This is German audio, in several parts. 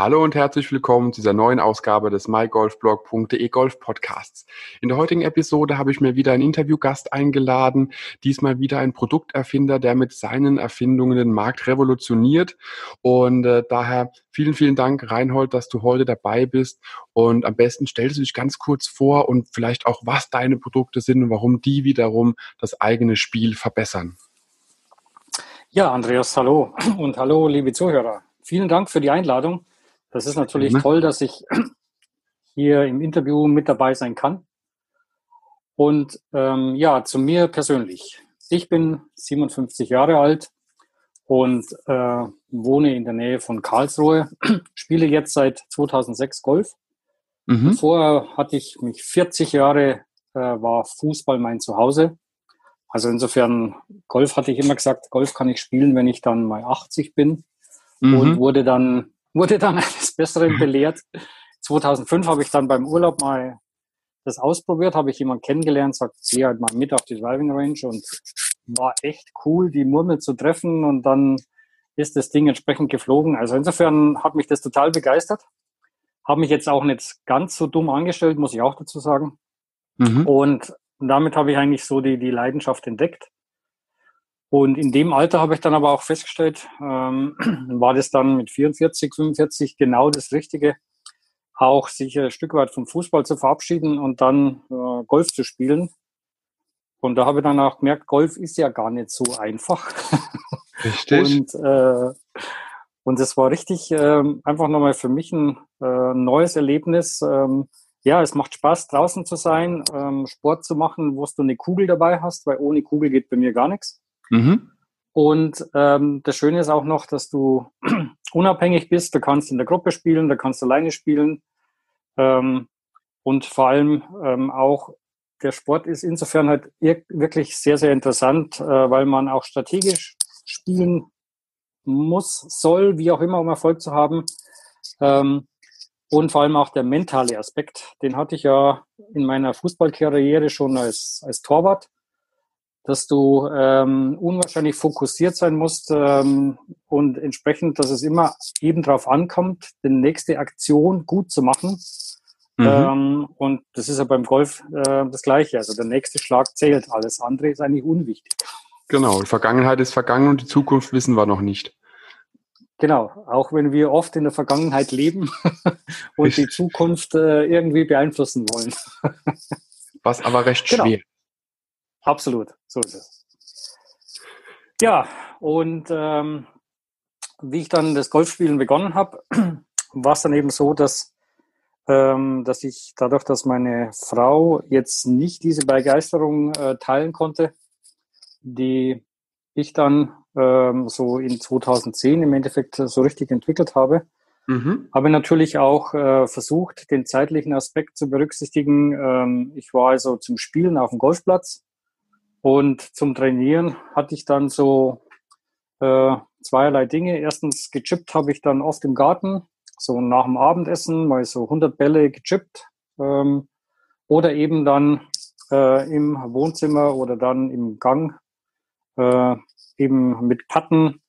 Hallo und herzlich willkommen zu dieser neuen Ausgabe des mygolfblog.de Golf Podcasts. In der heutigen Episode habe ich mir wieder einen Interviewgast eingeladen, diesmal wieder ein Produkterfinder, der mit seinen Erfindungen den Markt revolutioniert. Und äh, daher vielen, vielen Dank, Reinhold, dass du heute dabei bist. Und am besten stellst du dich ganz kurz vor und vielleicht auch, was deine Produkte sind und warum die wiederum das eigene Spiel verbessern. Ja, Andreas, hallo und hallo, liebe Zuhörer. Vielen Dank für die Einladung. Das ist natürlich toll, dass ich hier im Interview mit dabei sein kann. Und ähm, ja, zu mir persönlich. Ich bin 57 Jahre alt und äh, wohne in der Nähe von Karlsruhe, spiele jetzt seit 2006 Golf. Mhm. Vorher hatte ich mich 40 Jahre, äh, war Fußball mein Zuhause. Also insofern, Golf hatte ich immer gesagt, Golf kann ich spielen, wenn ich dann mal 80 bin. Mhm. Und wurde dann wurde dann Besseren belehrt. 2005 habe ich dann beim Urlaub mal das ausprobiert, habe ich jemanden kennengelernt, sagt, geh halt mal mit auf die Driving Range und war echt cool, die Murmel zu treffen und dann ist das Ding entsprechend geflogen. Also insofern hat mich das total begeistert. Habe mich jetzt auch nicht ganz so dumm angestellt, muss ich auch dazu sagen. Mhm. Und damit habe ich eigentlich so die, die Leidenschaft entdeckt. Und in dem Alter habe ich dann aber auch festgestellt, ähm, war das dann mit 44, 45 genau das Richtige, auch sich ein Stück weit vom Fußball zu verabschieden und dann äh, Golf zu spielen. Und da habe ich dann auch gemerkt, Golf ist ja gar nicht so einfach. Richtig. und, äh, und das war richtig äh, einfach nochmal für mich ein äh, neues Erlebnis. Ähm, ja, es macht Spaß, draußen zu sein, ähm, Sport zu machen, wo du eine Kugel dabei hast, weil ohne Kugel geht bei mir gar nichts. Mhm. Und ähm, das Schöne ist auch noch, dass du unabhängig bist. Du kannst in der Gruppe spielen, du kannst alleine spielen. Ähm, und vor allem ähm, auch der Sport ist insofern halt wirklich sehr, sehr interessant, äh, weil man auch strategisch spielen muss, soll, wie auch immer, um Erfolg zu haben. Ähm, und vor allem auch der mentale Aspekt, den hatte ich ja in meiner Fußballkarriere schon als, als Torwart dass du ähm, unwahrscheinlich fokussiert sein musst ähm, und entsprechend, dass es immer eben darauf ankommt, die nächste Aktion gut zu machen. Mhm. Ähm, und das ist ja beim Golf äh, das Gleiche. Also der nächste Schlag zählt, alles andere ist eigentlich unwichtig. Genau, die Vergangenheit ist vergangen und die Zukunft wissen wir noch nicht. Genau, auch wenn wir oft in der Vergangenheit leben und die Zukunft äh, irgendwie beeinflussen wollen. Was aber recht genau. schwer Absolut, so ist es. Ja, und ähm, wie ich dann das Golfspielen begonnen habe, war es dann eben so, dass, ähm, dass ich dadurch, dass meine Frau jetzt nicht diese Begeisterung äh, teilen konnte, die ich dann ähm, so in 2010 im Endeffekt so richtig entwickelt habe, mhm. habe natürlich auch äh, versucht, den zeitlichen Aspekt zu berücksichtigen. Ähm, ich war also zum Spielen auf dem Golfplatz und zum Trainieren hatte ich dann so äh, zweierlei Dinge. Erstens gechippt habe ich dann oft im Garten, so nach dem Abendessen mal so 100 Bälle gechippt. Ähm, oder eben dann äh, im Wohnzimmer oder dann im Gang äh, eben mit Patten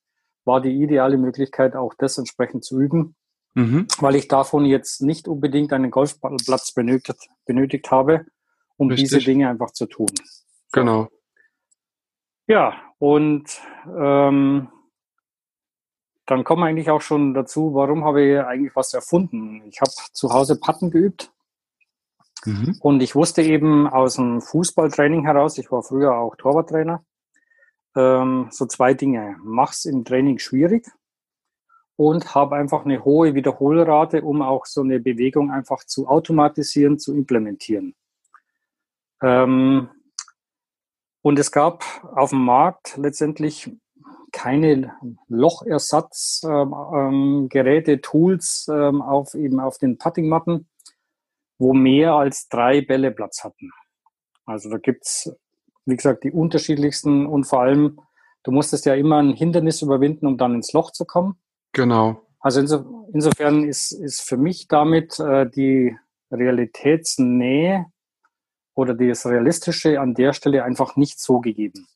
war die ideale Möglichkeit, auch das entsprechend zu üben, mhm. weil ich davon jetzt nicht unbedingt einen Golfplatz benötigt, benötigt habe, um Richtig. diese Dinge einfach zu tun. Genau. Ja, und ähm, dann kommen wir eigentlich auch schon dazu, warum habe ich eigentlich was erfunden? Ich habe zu Hause Patten geübt mhm. und ich wusste eben aus dem Fußballtraining heraus, ich war früher auch Torwarttrainer, ähm, so zwei Dinge. Mach's im Training schwierig und habe einfach eine hohe Wiederholrate, um auch so eine Bewegung einfach zu automatisieren, zu implementieren. Ähm, und es gab auf dem Markt letztendlich keine Lochersatzgeräte, ähm, ähm, Tools ähm, auf eben auf den Puttingmatten, wo mehr als drei Bälle Platz hatten. Also da gibt's wie gesagt, die unterschiedlichsten und vor allem, du musstest ja immer ein Hindernis überwinden, um dann ins Loch zu kommen. Genau. Also inso, insofern ist, ist für mich damit äh, die Realitätsnähe oder das Realistische an der Stelle einfach nicht so gegeben.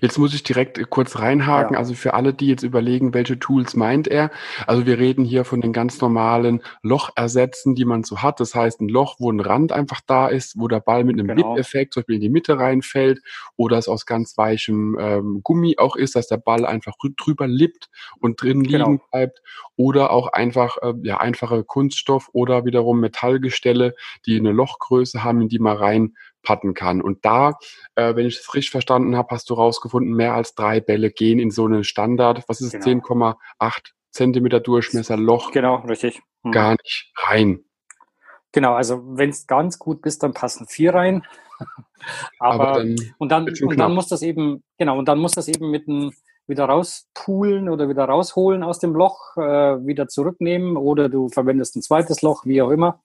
Jetzt muss ich direkt äh, kurz reinhaken. Ja. Also für alle, die jetzt überlegen, welche Tools meint er. Also wir reden hier von den ganz normalen Lochersätzen, die man so hat. Das heißt, ein Loch, wo ein Rand einfach da ist, wo der Ball mit einem genau. Lip-Effekt zum Beispiel in die Mitte reinfällt oder es aus ganz weichem ähm, Gummi auch ist, dass der Ball einfach drüber lippt und drin liegen genau. bleibt. Oder auch einfach, äh, ja, einfache Kunststoff oder wiederum Metallgestelle, die eine Lochgröße haben, in die man rein putten kann. Und da, äh, wenn ich es richtig verstanden habe, hast du rausgefunden, mehr als drei Bälle gehen in so einen Standard, was ist genau. 10,8 Zentimeter Durchmesser Loch. Genau, richtig. Hm. Gar nicht rein. Genau, also wenn es ganz gut bist, dann passen vier rein. Aber, Aber dann und dann und dann muss das eben genau und dann muss das eben mit einem wieder rauspulen oder wieder rausholen aus dem Loch, äh, wieder zurücknehmen oder du verwendest ein zweites Loch, wie auch immer.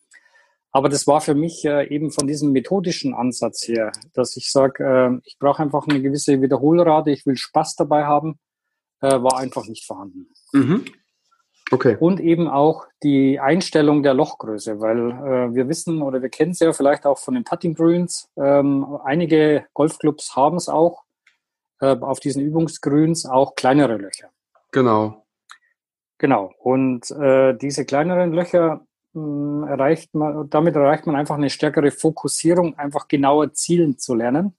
Aber das war für mich äh, eben von diesem methodischen Ansatz her, dass ich sage, äh, ich brauche einfach eine gewisse Wiederholrate, ich will Spaß dabei haben, äh, war einfach nicht vorhanden. Mhm. Okay. Und eben auch die Einstellung der Lochgröße, weil wir wissen oder wir kennen es ja vielleicht auch von den Putting Greens. Ähm, einige Golfclubs haben es auch auf diesen Übungsgrüns auch kleinere Löcher. Genau. Genau. Und diese kleineren Löcher erreicht man, damit erreicht man einfach eine stärkere Fokussierung, einfach genauer zielen zu lernen.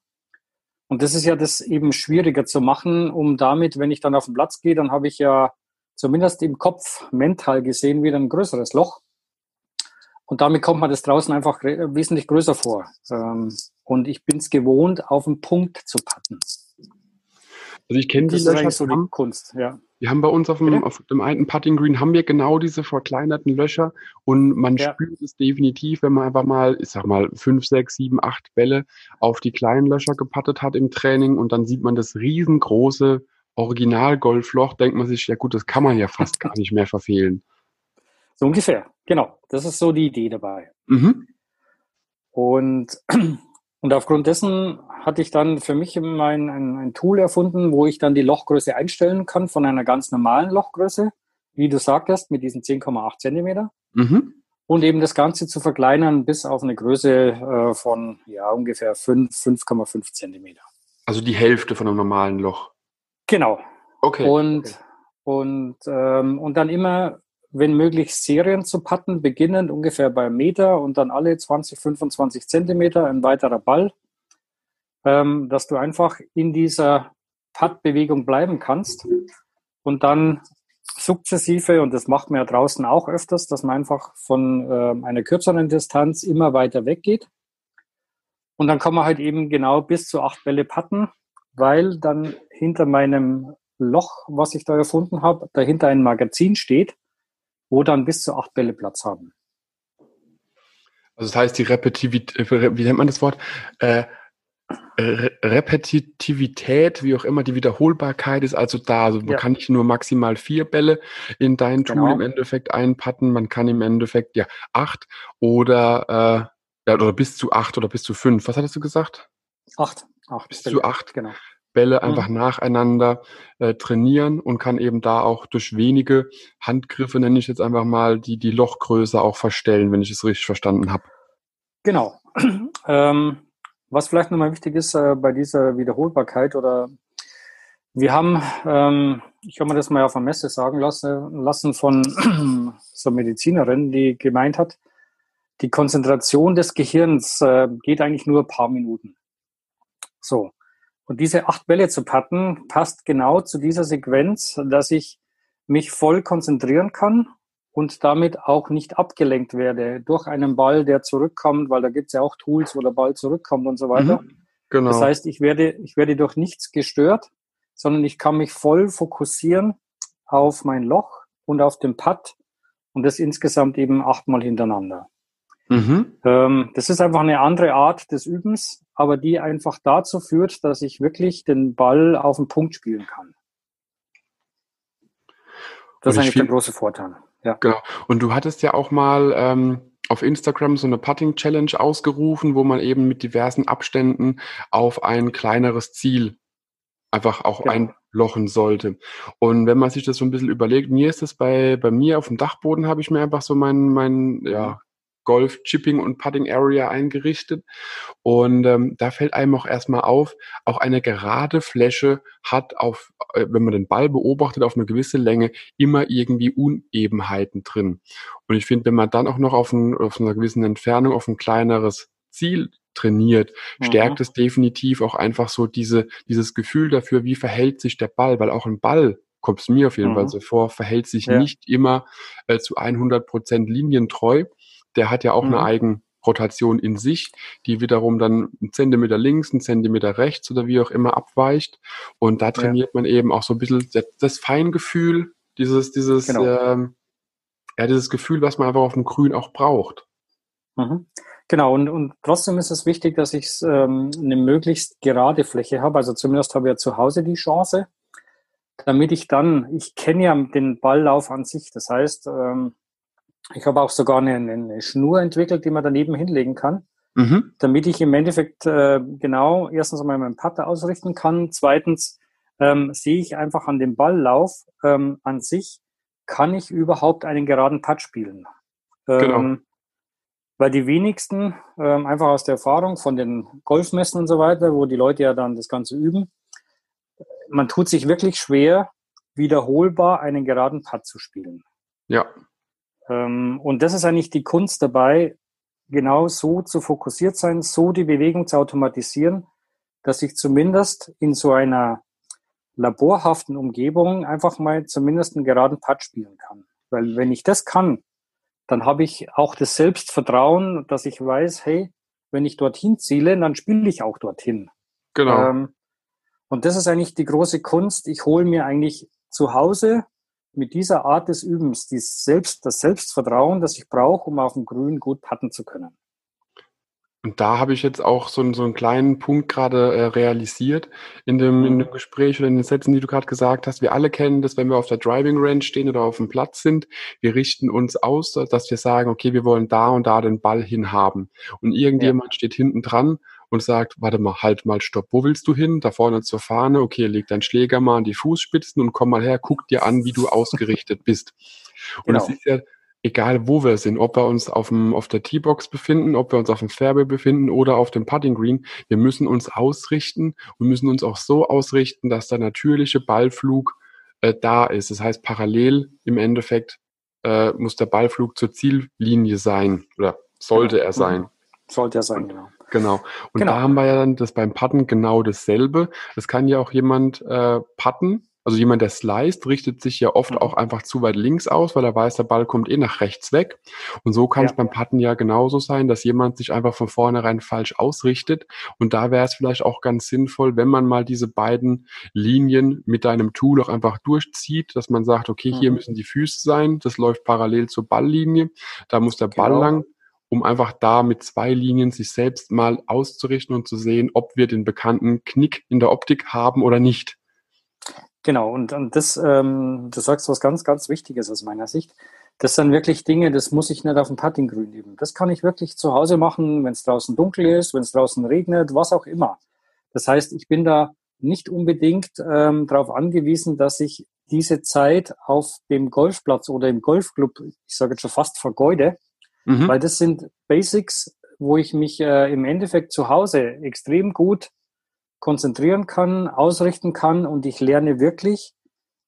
Und das ist ja das eben schwieriger zu machen, um damit, wenn ich dann auf den Platz gehe, dann habe ich ja zumindest im Kopf mental gesehen wieder ein größeres Loch. Und damit kommt man das draußen einfach wesentlich größer vor. Ähm, und ich bin es gewohnt, auf den Punkt zu patten. Also ich kenne die Löcher so die Kunst, ja. Wir haben bei uns auf dem, auf dem alten Putting Green haben wir genau diese verkleinerten Löcher und man ja. spürt es definitiv, wenn man einfach mal, ich sag mal, fünf, sechs, sieben, acht Bälle auf die kleinen Löcher gepattet hat im Training und dann sieht man das riesengroße Original-Golfloch, denkt man sich, ja gut, das kann man ja fast gar nicht mehr verfehlen. So ungefähr, genau. Das ist so die Idee dabei. Mhm. Und und aufgrund dessen hatte ich dann für mich mein, ein, ein, Tool erfunden, wo ich dann die Lochgröße einstellen kann von einer ganz normalen Lochgröße, wie du sagtest, mit diesen 10,8 Zentimeter. Mhm. Und eben das Ganze zu verkleinern bis auf eine Größe äh, von ja, ungefähr 5, 5,5 Zentimeter. Also die Hälfte von einem normalen Loch. Genau. Okay. Und, okay. und, ähm, und dann immer wenn möglich, Serien zu putten, beginnend ungefähr bei Meter und dann alle 20, 25 Zentimeter ein weiterer Ball, ähm, dass du einfach in dieser Putt-Bewegung bleiben kannst und dann sukzessive, und das macht man ja draußen auch öfters, dass man einfach von äh, einer kürzeren Distanz immer weiter weggeht. Und dann kann man halt eben genau bis zu acht Bälle putten, weil dann hinter meinem Loch, was ich da erfunden habe, dahinter ein Magazin steht wo dann bis zu acht Bälle Platz haben. Also das heißt, die Repetitivität, äh, wie nennt man das Wort? Äh, Repetitivität, wie auch immer, die Wiederholbarkeit ist also da. Also man ja. kann nicht nur maximal vier Bälle in dein Tool genau. im Endeffekt einpatten, man kann im Endeffekt ja acht oder, äh, ja, oder bis zu acht oder bis zu fünf. Was hattest du gesagt? Acht. acht bis Bälle. zu acht. Genau. Bälle mhm. einfach mhm. nacheinander äh, trainieren und kann eben da auch durch wenige Handgriffe, nenne ich jetzt einfach mal, die, die Lochgröße auch verstellen, wenn ich es richtig verstanden habe. Genau. ähm, was vielleicht nochmal wichtig ist äh, bei dieser Wiederholbarkeit oder wir haben, ähm, ich habe mir das mal auf der Messe sagen lassen, lassen von so Medizinerin, die gemeint hat, die Konzentration des Gehirns äh, geht eigentlich nur ein paar Minuten. So. Und diese acht Bälle zu patten, passt genau zu dieser Sequenz, dass ich mich voll konzentrieren kann und damit auch nicht abgelenkt werde durch einen Ball, der zurückkommt, weil da gibt es ja auch Tools, wo der Ball zurückkommt und so weiter. Mhm, genau. Das heißt, ich werde, ich werde durch nichts gestört, sondern ich kann mich voll fokussieren auf mein Loch und auf den Putt und das insgesamt eben achtmal hintereinander. Mhm. Ähm, das ist einfach eine andere Art des Übens, aber die einfach dazu führt, dass ich wirklich den Ball auf den Punkt spielen kann. Das ist eigentlich der große Vorteil. Ja. Genau. Und du hattest ja auch mal ähm, auf Instagram so eine Putting Challenge ausgerufen, wo man eben mit diversen Abständen auf ein kleineres Ziel einfach auch ja. einlochen sollte. Und wenn man sich das so ein bisschen überlegt, mir ist das bei, bei mir auf dem Dachboden habe ich mir einfach so mein, mein, ja, Golf Chipping und Putting Area eingerichtet. Und ähm, da fällt einem auch erstmal auf, auch eine gerade Fläche hat auf, äh, wenn man den Ball beobachtet, auf eine gewisse Länge immer irgendwie Unebenheiten drin. Und ich finde, wenn man dann auch noch auf, ein, auf einer gewissen Entfernung auf ein kleineres Ziel trainiert, stärkt mhm. es definitiv auch einfach so diese, dieses Gefühl dafür, wie verhält sich der Ball, weil auch ein Ball kommt es mir auf jeden mhm. Fall so vor, verhält sich ja. nicht immer äh, zu 100 Prozent linientreu. Der hat ja auch mhm. eine Eigenrotation in sich, die wiederum dann einen Zentimeter links, einen Zentimeter rechts oder wie auch immer abweicht. Und da trainiert ja. man eben auch so ein bisschen das, das Feingefühl, dieses, dieses, genau. ähm, ja, dieses Gefühl, was man einfach auf dem Grün auch braucht. Mhm. Genau, und, und trotzdem ist es wichtig, dass ich ähm, eine möglichst gerade Fläche habe. Also zumindest habe ich ja zu Hause die Chance, damit ich dann, ich kenne ja den Balllauf an sich. Das heißt, ähm, ich habe auch sogar eine, eine, Schnur entwickelt, die man daneben hinlegen kann, mhm. damit ich im Endeffekt äh, genau erstens einmal meinen Putter ausrichten kann. Zweitens ähm, sehe ich einfach an dem Balllauf ähm, an sich, kann ich überhaupt einen geraden Putt spielen. Genau. Ähm, weil die wenigsten, ähm, einfach aus der Erfahrung von den Golfmessen und so weiter, wo die Leute ja dann das Ganze üben, man tut sich wirklich schwer, wiederholbar einen geraden Putt zu spielen. Ja. Ähm, und das ist eigentlich die Kunst dabei, genau so zu fokussiert sein, so die Bewegung zu automatisieren, dass ich zumindest in so einer laborhaften Umgebung einfach mal zumindest einen geraden Putt spielen kann. Weil wenn ich das kann, dann habe ich auch das Selbstvertrauen, dass ich weiß, hey, wenn ich dorthin ziele, dann spiele ich auch dorthin. Genau. Ähm, und das ist eigentlich die große Kunst. Ich hole mir eigentlich zu Hause mit dieser Art des Übens die Selbst, das Selbstvertrauen, das ich brauche, um auf dem Grün gut patten zu können. Und da habe ich jetzt auch so, so einen kleinen Punkt gerade äh, realisiert in dem, in dem mhm. Gespräch oder in den Sätzen, die du gerade gesagt hast. Wir alle kennen das, wenn wir auf der Driving Range stehen oder auf dem Platz sind. Wir richten uns aus, dass wir sagen, okay, wir wollen da und da den Ball hinhaben. Und irgendjemand ja. steht hinten dran und sagt, warte mal, halt mal, stopp, wo willst du hin? Da vorne zur Fahne, okay, leg deinen Schläger mal an die Fußspitzen und komm mal her, guck dir an, wie du ausgerichtet bist. Und es genau. ist ja egal wo wir sind, ob wir uns auf, dem, auf der T-Box befinden, ob wir uns auf dem Fairway befinden oder auf dem Putting Green, wir müssen uns ausrichten und müssen uns auch so ausrichten, dass der natürliche Ballflug äh, da ist. Das heißt, parallel im Endeffekt äh, muss der Ballflug zur Ziellinie sein oder sollte genau. er sein. Sollte er sein, genau. Genau. Und genau. da haben wir ja dann das beim Putten genau dasselbe. Das kann ja auch jemand äh, putten also jemand, der sliced, richtet sich ja oft mhm. auch einfach zu weit links aus, weil er weiß, der Ball kommt eh nach rechts weg. Und so kann ja. es beim Putten ja genauso sein, dass jemand sich einfach von vornherein falsch ausrichtet. Und da wäre es vielleicht auch ganz sinnvoll, wenn man mal diese beiden Linien mit deinem Tool auch einfach durchzieht, dass man sagt, okay, hier mhm. müssen die Füße sein, das läuft parallel zur Balllinie, da muss der Ball genau. lang um einfach da mit zwei Linien sich selbst mal auszurichten und zu sehen, ob wir den bekannten Knick in der Optik haben oder nicht. Genau, und, und das, ähm, du sagst was ganz, ganz Wichtiges aus meiner Sicht. Das sind wirklich Dinge, das muss ich nicht auf dem Puttinggrün üben. Das kann ich wirklich zu Hause machen, wenn es draußen dunkel ist, wenn es draußen regnet, was auch immer. Das heißt, ich bin da nicht unbedingt ähm, darauf angewiesen, dass ich diese Zeit auf dem Golfplatz oder im Golfclub, ich sage jetzt schon fast vergeude, mhm. weil das sind Basics, wo ich mich äh, im Endeffekt zu Hause extrem gut konzentrieren kann, ausrichten kann und ich lerne wirklich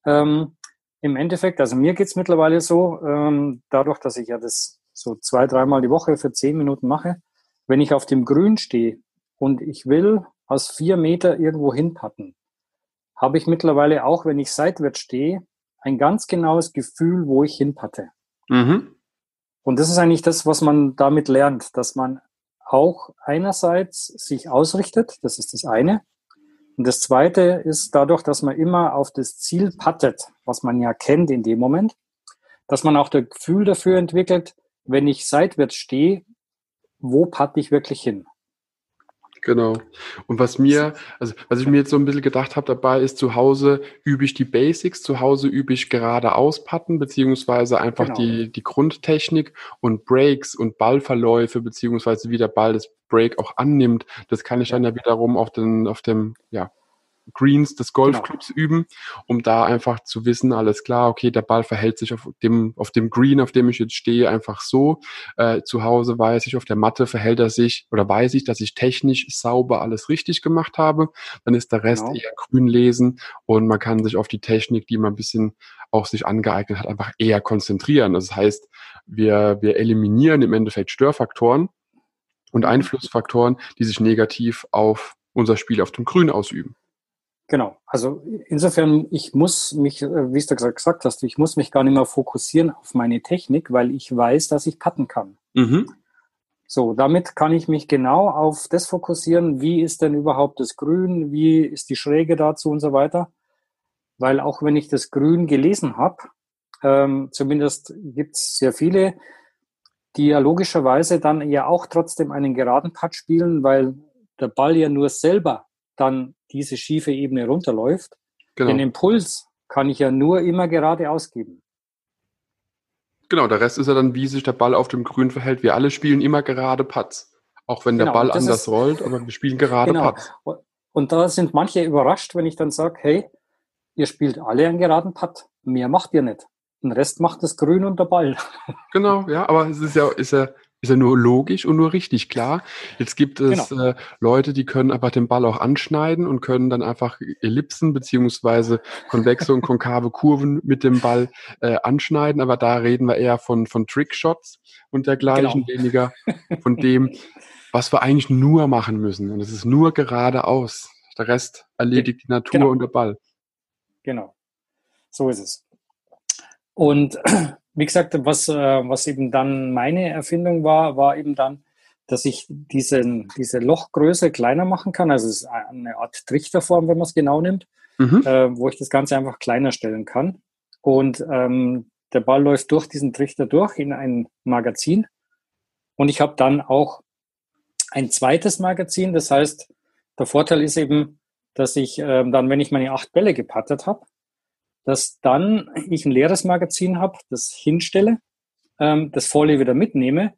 ähm, im Endeffekt, also mir geht's mittlerweile so, ähm, dadurch, dass ich ja das so zwei, dreimal die Woche für zehn Minuten mache, wenn ich auf dem Grün stehe und ich will aus vier Meter irgendwo hinpatten, habe ich mittlerweile auch, wenn ich seitwärts stehe, ein ganz genaues Gefühl, wo ich hinpatte. Mhm. Und das ist eigentlich das, was man damit lernt, dass man auch einerseits sich ausrichtet, das ist das eine. Und das zweite ist dadurch, dass man immer auf das Ziel pattet, was man ja kennt in dem Moment, dass man auch das Gefühl dafür entwickelt, wenn ich seitwärts stehe, wo patte ich wirklich hin? Genau. Und was mir, also was ich mir jetzt so ein bisschen gedacht habe dabei, ist zu Hause übe ich die Basics, zu Hause übe ich gerade auspatten, beziehungsweise einfach genau. die, die Grundtechnik und Breaks und Ballverläufe, beziehungsweise wie der Ball das Break auch annimmt. Das kann ich dann ja wiederum auf den, auf dem, ja, Greens des Golfclubs genau. üben, um da einfach zu wissen, alles klar, okay, der Ball verhält sich auf dem, auf dem Green, auf dem ich jetzt stehe, einfach so. Äh, zu Hause weiß ich, auf der Matte verhält er sich oder weiß ich, dass ich technisch sauber alles richtig gemacht habe. Dann ist der Rest genau. eher grün lesen und man kann sich auf die Technik, die man ein bisschen auch sich angeeignet hat, einfach eher konzentrieren. Das heißt, wir, wir eliminieren im Endeffekt Störfaktoren und mhm. Einflussfaktoren, die sich negativ auf unser Spiel auf dem Grün ausüben. Genau. Also insofern, ich muss mich, äh, wie du gesagt hast, ich muss mich gar nicht mehr fokussieren auf meine Technik, weil ich weiß, dass ich putten kann. Mhm. So, damit kann ich mich genau auf das fokussieren, wie ist denn überhaupt das Grün, wie ist die Schräge dazu und so weiter. Weil auch wenn ich das Grün gelesen habe, ähm, zumindest gibt es sehr viele, die ja logischerweise dann ja auch trotzdem einen geraden Putt spielen, weil der Ball ja nur selber dann diese schiefe Ebene runterläuft. Genau. Den Impuls kann ich ja nur immer gerade ausgeben. Genau, der Rest ist ja dann, wie sich der Ball auf dem Grün verhält. Wir alle spielen immer gerade Putts. Auch wenn der genau, Ball anders ist, rollt, aber wir spielen gerade genau. Putts. Und da sind manche überrascht, wenn ich dann sage, hey, ihr spielt alle einen geraden Putt. Mehr macht ihr nicht. Den Rest macht das Grün und der Ball. Genau, ja, aber es ist ja, ist ja ist ja nur logisch und nur richtig klar. Jetzt gibt es genau. äh, Leute, die können einfach den Ball auch anschneiden und können dann einfach Ellipsen beziehungsweise konvexe und konkave Kurven mit dem Ball äh, anschneiden. Aber da reden wir eher von, von Trickshots und dergleichen, genau. weniger von dem, was wir eigentlich nur machen müssen. Und es ist nur geradeaus. Der Rest erledigt die Natur genau. und der Ball. Genau. So ist es. Und wie gesagt, was, äh, was eben dann meine Erfindung war, war eben dann, dass ich diesen, diese Lochgröße kleiner machen kann. Also es ist eine Art Trichterform, wenn man es genau nimmt, mhm. äh, wo ich das Ganze einfach kleiner stellen kann. Und ähm, der Ball läuft durch diesen Trichter durch in ein Magazin. Und ich habe dann auch ein zweites Magazin. Das heißt, der Vorteil ist eben, dass ich äh, dann, wenn ich meine acht Bälle gepattet habe, dass dann ich ein leeres Magazin habe, das hinstelle, ähm, das Folie wieder mitnehme.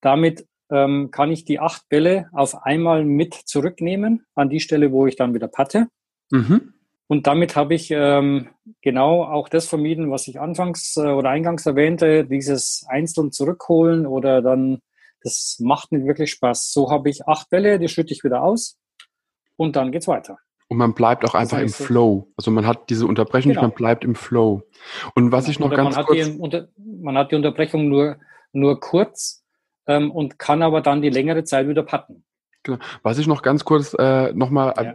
Damit ähm, kann ich die acht Bälle auf einmal mit zurücknehmen an die Stelle, wo ich dann wieder patte. Mhm. Und damit habe ich ähm, genau auch das vermieden, was ich anfangs äh, oder eingangs erwähnte, dieses einzeln zurückholen oder dann, das macht nicht wirklich Spaß. So habe ich acht Bälle, die schütte ich wieder aus und dann geht's weiter. Und man bleibt auch einfach das heißt, im Flow. Also man hat diese Unterbrechung, genau. man bleibt im Flow. Und was ich noch Oder ganz man kurz... Hat die, unter, man hat die Unterbrechung nur, nur kurz ähm, und kann aber dann die längere Zeit wieder patten. Genau. Was ich noch ganz kurz äh, nochmal ja.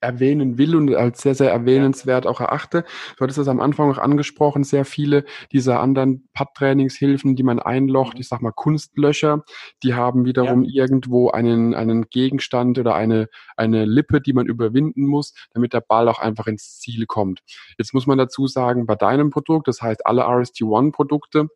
Erwähnen will und als sehr, sehr erwähnenswert auch erachte, du hattest das am Anfang auch angesprochen, sehr viele dieser anderen Pad-Trainingshilfen, die man einlocht, mhm. ich sag mal Kunstlöcher, die haben wiederum ja. irgendwo einen, einen Gegenstand oder eine, eine Lippe, die man überwinden muss, damit der Ball auch einfach ins Ziel kommt. Jetzt muss man dazu sagen, bei deinem Produkt, das heißt alle RST-One-Produkte,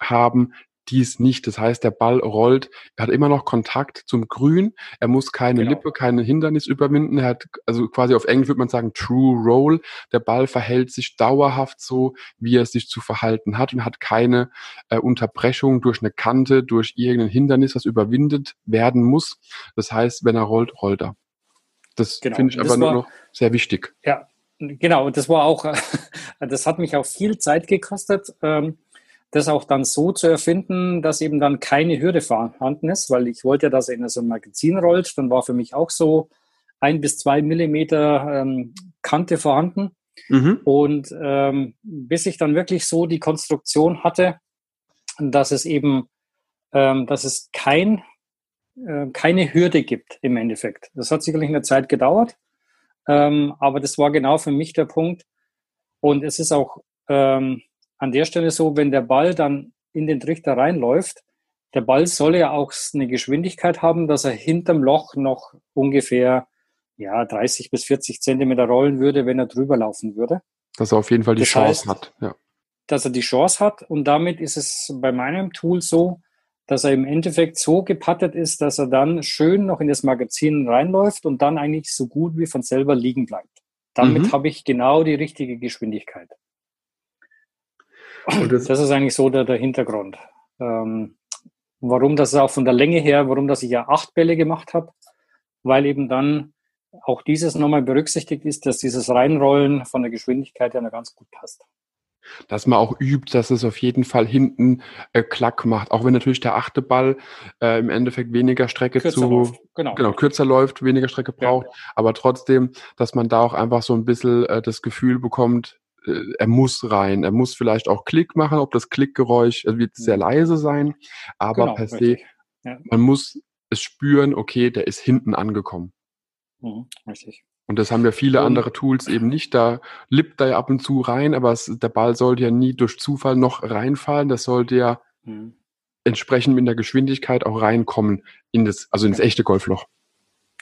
haben dies nicht. Das heißt, der Ball rollt, er hat immer noch Kontakt zum Grün, er muss keine genau. Lippe, keine Hindernis überwinden. Er hat, also quasi auf Englisch würde man sagen, True Roll. Der Ball verhält sich dauerhaft so, wie er sich zu verhalten hat und hat keine äh, Unterbrechung durch eine Kante, durch irgendein Hindernis, das überwindet werden muss. Das heißt, wenn er rollt, rollt er. Das genau. finde ich aber nur noch sehr wichtig. Ja, genau. Und das war auch, das hat mich auch viel Zeit gekostet. Ähm, das auch dann so zu erfinden, dass eben dann keine Hürde vorhanden ist, weil ich wollte ja, dass er in so ein Magazin rollt. Dann war für mich auch so ein bis zwei Millimeter ähm, Kante vorhanden. Mhm. Und ähm, bis ich dann wirklich so die Konstruktion hatte, dass es eben, ähm, dass es kein, äh, keine Hürde gibt im Endeffekt. Das hat sicherlich eine Zeit gedauert, ähm, aber das war genau für mich der Punkt. Und es ist auch ähm, an der Stelle so, wenn der Ball dann in den Trichter reinläuft, der Ball soll ja auch eine Geschwindigkeit haben, dass er hinterm Loch noch ungefähr ja, 30 bis 40 Zentimeter rollen würde, wenn er drüber laufen würde. Dass er auf jeden Fall die das Chance heißt, hat. Ja. Dass er die Chance hat und damit ist es bei meinem Tool so, dass er im Endeffekt so gepattet ist, dass er dann schön noch in das Magazin reinläuft und dann eigentlich so gut wie von selber liegen bleibt. Damit mhm. habe ich genau die richtige Geschwindigkeit. Das, das, ist eigentlich so der, der Hintergrund. Ähm, warum das auch von der Länge her, warum das ich ja acht Bälle gemacht habe, weil eben dann auch dieses nochmal berücksichtigt ist, dass dieses Reinrollen von der Geschwindigkeit ja noch ganz gut passt dass man auch übt, dass es auf jeden Fall hinten äh, Klack macht. Auch wenn natürlich der achte Ball äh, im Endeffekt weniger Strecke kürzer zu läuft. Genau. genau kürzer läuft, weniger Strecke braucht, ja. aber trotzdem, dass man da auch einfach so ein bisschen äh, das Gefühl bekommt, er muss rein. Er muss vielleicht auch Klick machen, ob das Klickgeräusch äh, wird sehr mhm. leise sein, aber genau, per se, ja. man muss es spüren, okay, der ist hinten angekommen. Mhm, richtig. Und das haben ja viele andere Tools eben nicht. Da lippt er ja ab und zu rein, aber es, der Ball sollte ja nie durch Zufall noch reinfallen. Das sollte ja mhm. entsprechend mit der Geschwindigkeit auch reinkommen in das, also ins echte Golfloch.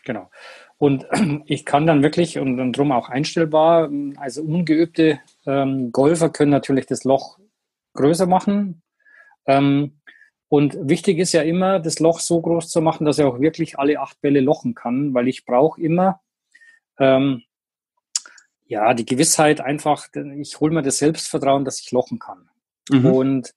Genau. Und ich kann dann wirklich und, und drum auch einstellbar, also ungeübte ähm, Golfer können natürlich das Loch größer machen. Ähm, und wichtig ist ja immer, das Loch so groß zu machen, dass er auch wirklich alle acht Bälle lochen kann, weil ich brauche immer ähm, ja, die Gewissheit einfach, ich hole mir das Selbstvertrauen, dass ich lochen kann. Mhm. Und,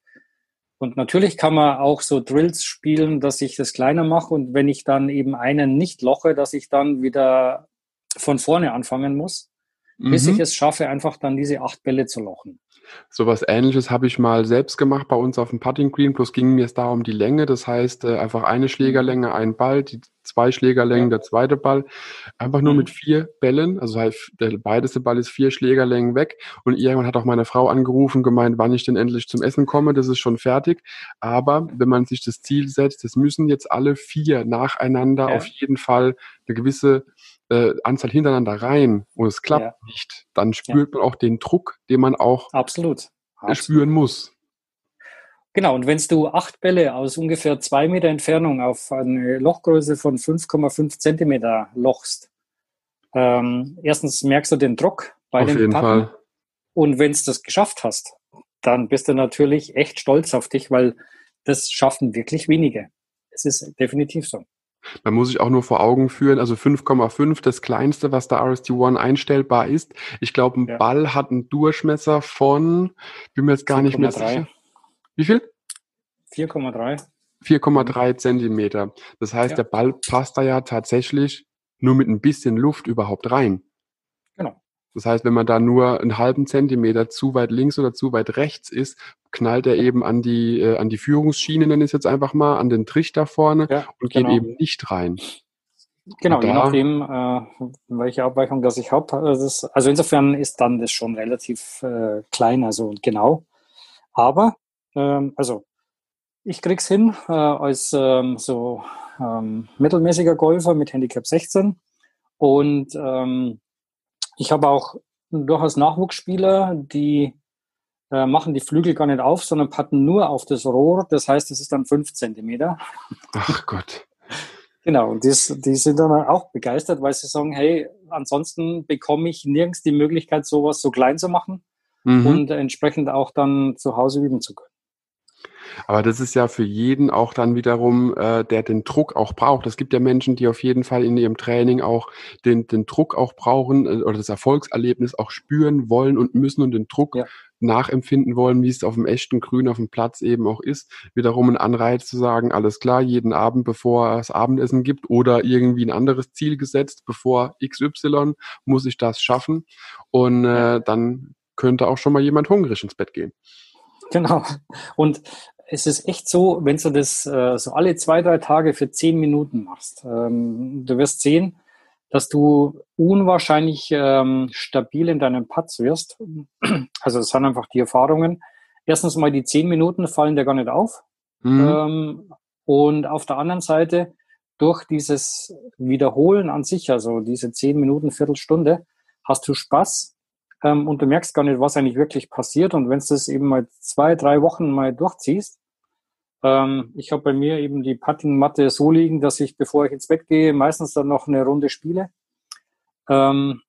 und natürlich kann man auch so Drills spielen, dass ich das kleiner mache und wenn ich dann eben einen nicht loche, dass ich dann wieder von vorne anfangen muss, mhm. bis ich es schaffe, einfach dann diese acht Bälle zu lochen. Sowas ähnliches habe ich mal selbst gemacht bei uns auf dem Putting Green, bloß ging mir es da um die Länge. Das heißt, äh, einfach eine mhm. Schlägerlänge, ein Ball, die zwei Schlägerlängen, ja. der zweite Ball. Einfach nur mhm. mit vier Bällen. Also heißt, der beideste Ball ist vier Schlägerlängen weg. Und irgendwann hat auch meine Frau angerufen, gemeint, wann ich denn endlich zum Essen komme. Das ist schon fertig. Aber wenn man sich das Ziel setzt, es müssen jetzt alle vier nacheinander ja. auf jeden Fall eine gewisse äh, Anzahl hintereinander rein und es klappt ja. nicht, dann spürt ja. man auch den Druck, den man auch Absolut. Absolut. spüren muss. Genau, und wenn du acht Bälle aus ungefähr zwei Meter Entfernung auf eine Lochgröße von 5,5 Zentimeter lochst, ähm, erstens merkst du den Druck bei auf den Patten. Fall. Und wenn du das geschafft hast, dann bist du natürlich echt stolz auf dich, weil das schaffen wirklich wenige. Es ist definitiv so. Man muss sich auch nur vor Augen führen, also 5,5, das kleinste, was der RST-1 einstellbar ist. Ich glaube, ein ja. Ball hat einen Durchmesser von, bin mir jetzt gar 4, nicht mehr 3. sicher. Wie viel? 4,3. 4,3 Zentimeter. Das heißt, ja. der Ball passt da ja tatsächlich nur mit ein bisschen Luft überhaupt rein. Genau. Das heißt, wenn man da nur einen halben Zentimeter zu weit links oder zu weit rechts ist, knallt er eben an die, äh, an die Führungsschiene, nenne ich es jetzt einfach mal, an den Trichter vorne ja, und genau. geht eben nicht rein. Genau, je nachdem, äh, welche Abweichung das ich habe. Also, insofern ist dann das schon relativ äh, klein, also genau. Aber, ähm, also ich krieg's hin äh, als ähm, so ähm, mittelmäßiger Golfer mit Handicap 16 und ähm, ich habe auch durchaus Nachwuchsspieler, die äh, machen die Flügel gar nicht auf, sondern patten nur auf das Rohr. Das heißt, es ist dann fünf Zentimeter. Ach Gott. Genau, und das, die sind dann auch begeistert, weil sie sagen, hey, ansonsten bekomme ich nirgends die Möglichkeit, sowas so klein zu machen mhm. und entsprechend auch dann zu Hause üben zu können. Aber das ist ja für jeden auch dann wiederum, äh, der den Druck auch braucht. Es gibt ja Menschen, die auf jeden Fall in ihrem Training auch den, den Druck auch brauchen äh, oder das Erfolgserlebnis auch spüren wollen und müssen und den Druck ja. nachempfinden wollen, wie es auf dem echten Grün auf dem Platz eben auch ist. Wiederum ein Anreiz zu sagen, alles klar, jeden Abend, bevor es Abendessen gibt oder irgendwie ein anderes Ziel gesetzt, bevor XY, muss ich das schaffen. Und äh, dann könnte auch schon mal jemand hungrig ins Bett gehen. Genau. Und es ist echt so, wenn du das äh, so alle zwei, drei Tage für zehn Minuten machst, ähm, du wirst sehen, dass du unwahrscheinlich ähm, stabil in deinem Putz wirst. Also es sind einfach die Erfahrungen. Erstens mal die zehn Minuten fallen dir gar nicht auf. Mhm. Ähm, und auf der anderen Seite, durch dieses Wiederholen an sich, also diese zehn Minuten, Viertelstunde, hast du Spaß ähm, und du merkst gar nicht, was eigentlich wirklich passiert. Und wenn du das eben mal zwei, drei Wochen mal durchziehst, ähm, ich habe bei mir eben die Puttingmatte so liegen, dass ich, bevor ich ins Bett gehe, meistens dann noch eine Runde spiele. Ähm,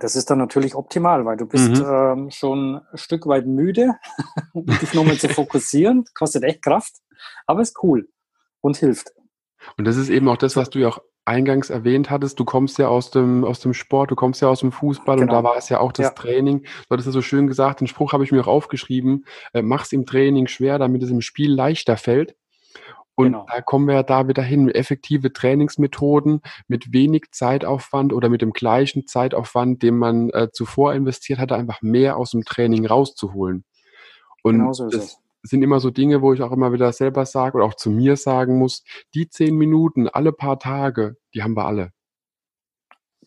das ist dann natürlich optimal, weil du bist mhm. ähm, schon ein Stück weit müde, um dich nochmal zu fokussieren. Kostet echt Kraft, aber ist cool und hilft. Und das ist eben auch das, was du ja auch eingangs erwähnt hattest, du kommst ja aus dem, aus dem Sport, du kommst ja aus dem Fußball genau. und da genau. war es ja auch das ja. Training. Du hattest ja so schön gesagt, den Spruch habe ich mir auch aufgeschrieben, äh, mach's im Training schwer, damit es im Spiel leichter fällt. Und genau. da kommen wir ja da wieder hin. Effektive Trainingsmethoden mit wenig Zeitaufwand oder mit dem gleichen Zeitaufwand, den man äh, zuvor investiert hatte, einfach mehr aus dem Training rauszuholen. Und genau so das es. Sind immer so Dinge, wo ich auch immer wieder selber sage oder auch zu mir sagen muss, die zehn Minuten alle paar Tage, die haben wir alle.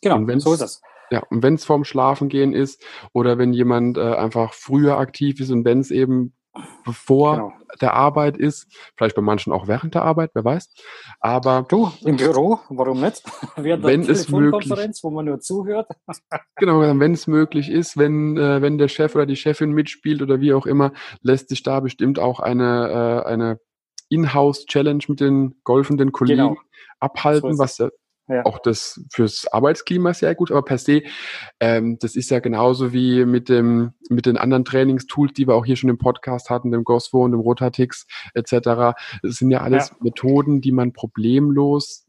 Genau, so ist es. Ja, und wenn es vorm Schlafengehen ist oder wenn jemand äh, einfach früher aktiv ist und wenn es eben bevor genau. der Arbeit ist, vielleicht bei manchen auch während der Arbeit, wer weiß. Aber du im Büro, warum nicht? Während wenn es möglich, wo man nur zuhört. genau, wenn es möglich ist, wenn äh, wenn der Chef oder die Chefin mitspielt oder wie auch immer, lässt sich da bestimmt auch eine äh, eine Inhouse-Challenge mit den golfenden Kollegen genau. abhalten, was ja. Auch das fürs Arbeitsklima sehr gut, aber per se, ähm, das ist ja genauso wie mit dem mit den anderen Trainingstools, die wir auch hier schon im Podcast hatten, dem Goswo und dem Rotatix etc. Das sind ja alles ja. Methoden, die man problemlos